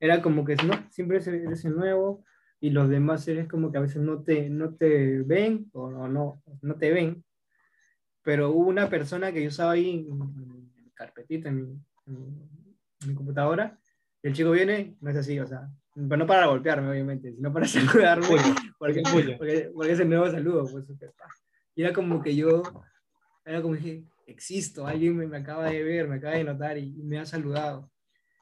Era como que no, siempre eres el nuevo y los demás eres como que a veces no te, no te ven o no, no, no te ven. Pero hubo una persona que yo estaba ahí en, mi carpetita, en mi, en mi, computadora, y el chico viene, no es así, o sea, pero no para golpearme, obviamente, sino para saludarme, porque, porque, porque, es el nuevo saludo. Pues, y era como que yo, era como que dije, existo, alguien me, acaba de ver, me acaba de notar y, me ha saludado.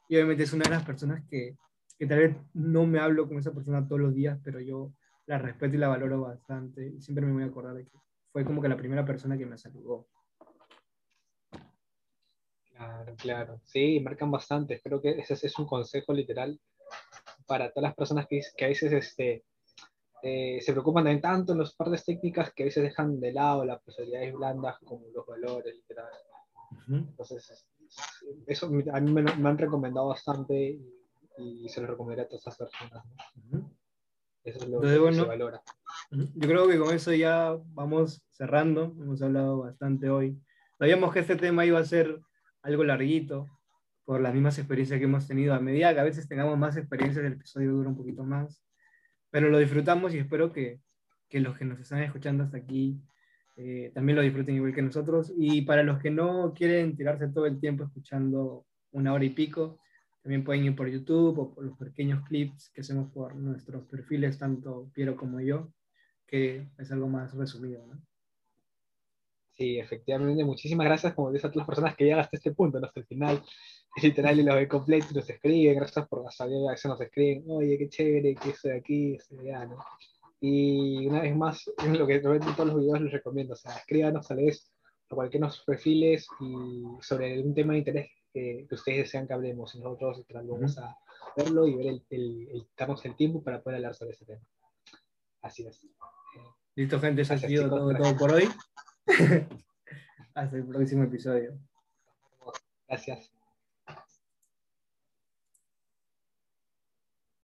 Y obviamente es una de las personas que, que tal vez no me hablo con esa persona todos los días, pero yo la respeto y la valoro bastante. Siempre me voy a acordar de que fue como que la primera persona que me saludó. Claro, claro. Sí, marcan bastante. Creo que ese es un consejo literal para todas las personas que, que a veces este, eh, se preocupan también tanto en las partes técnicas que a veces dejan de lado las posibilidades blandas como los valores, literal. Uh -huh. Entonces, eso a mí me, me, han recomendado bastante y, y, se lo recomendaría a todas esas personas. ¿no? Uh -huh. Eso es lo Entonces, que bueno, se valora. Yo creo que con eso ya vamos cerrando. Hemos hablado bastante hoy. Sabíamos que este tema iba a ser algo larguito por las mismas experiencias que hemos tenido. A medida que a veces tengamos más experiencias, el episodio dura un poquito más pero lo disfrutamos y espero que, que los que nos están escuchando hasta aquí eh, también lo disfruten igual que nosotros. Y para los que no quieren tirarse todo el tiempo escuchando una hora y pico, también pueden ir por YouTube o por los pequeños clips que hacemos por nuestros perfiles, tanto Piero como yo, que es algo más resumido. ¿no? Sí, efectivamente, muchísimas gracias, como dices a todas personas que llegan hasta este punto, hasta el final literal y los ve completo y nos escriben, gracias por la salida, a veces nos escriben, oye, qué chévere, que estoy aquí, estoy allá, ¿no? Y una vez más, lo que realmente en todos los videos les recomiendo, o sea, escríbanos a vez a cualquiera de nuestros perfiles y sobre algún tema de interés que, que ustedes desean que hablemos, y nosotros vamos a verlo y ver el, el, el, darnos el tiempo para poder hablar sobre ese tema. Así es. Listo, gente, eso ha sido todo, todo por hoy. Hasta el próximo episodio. Gracias.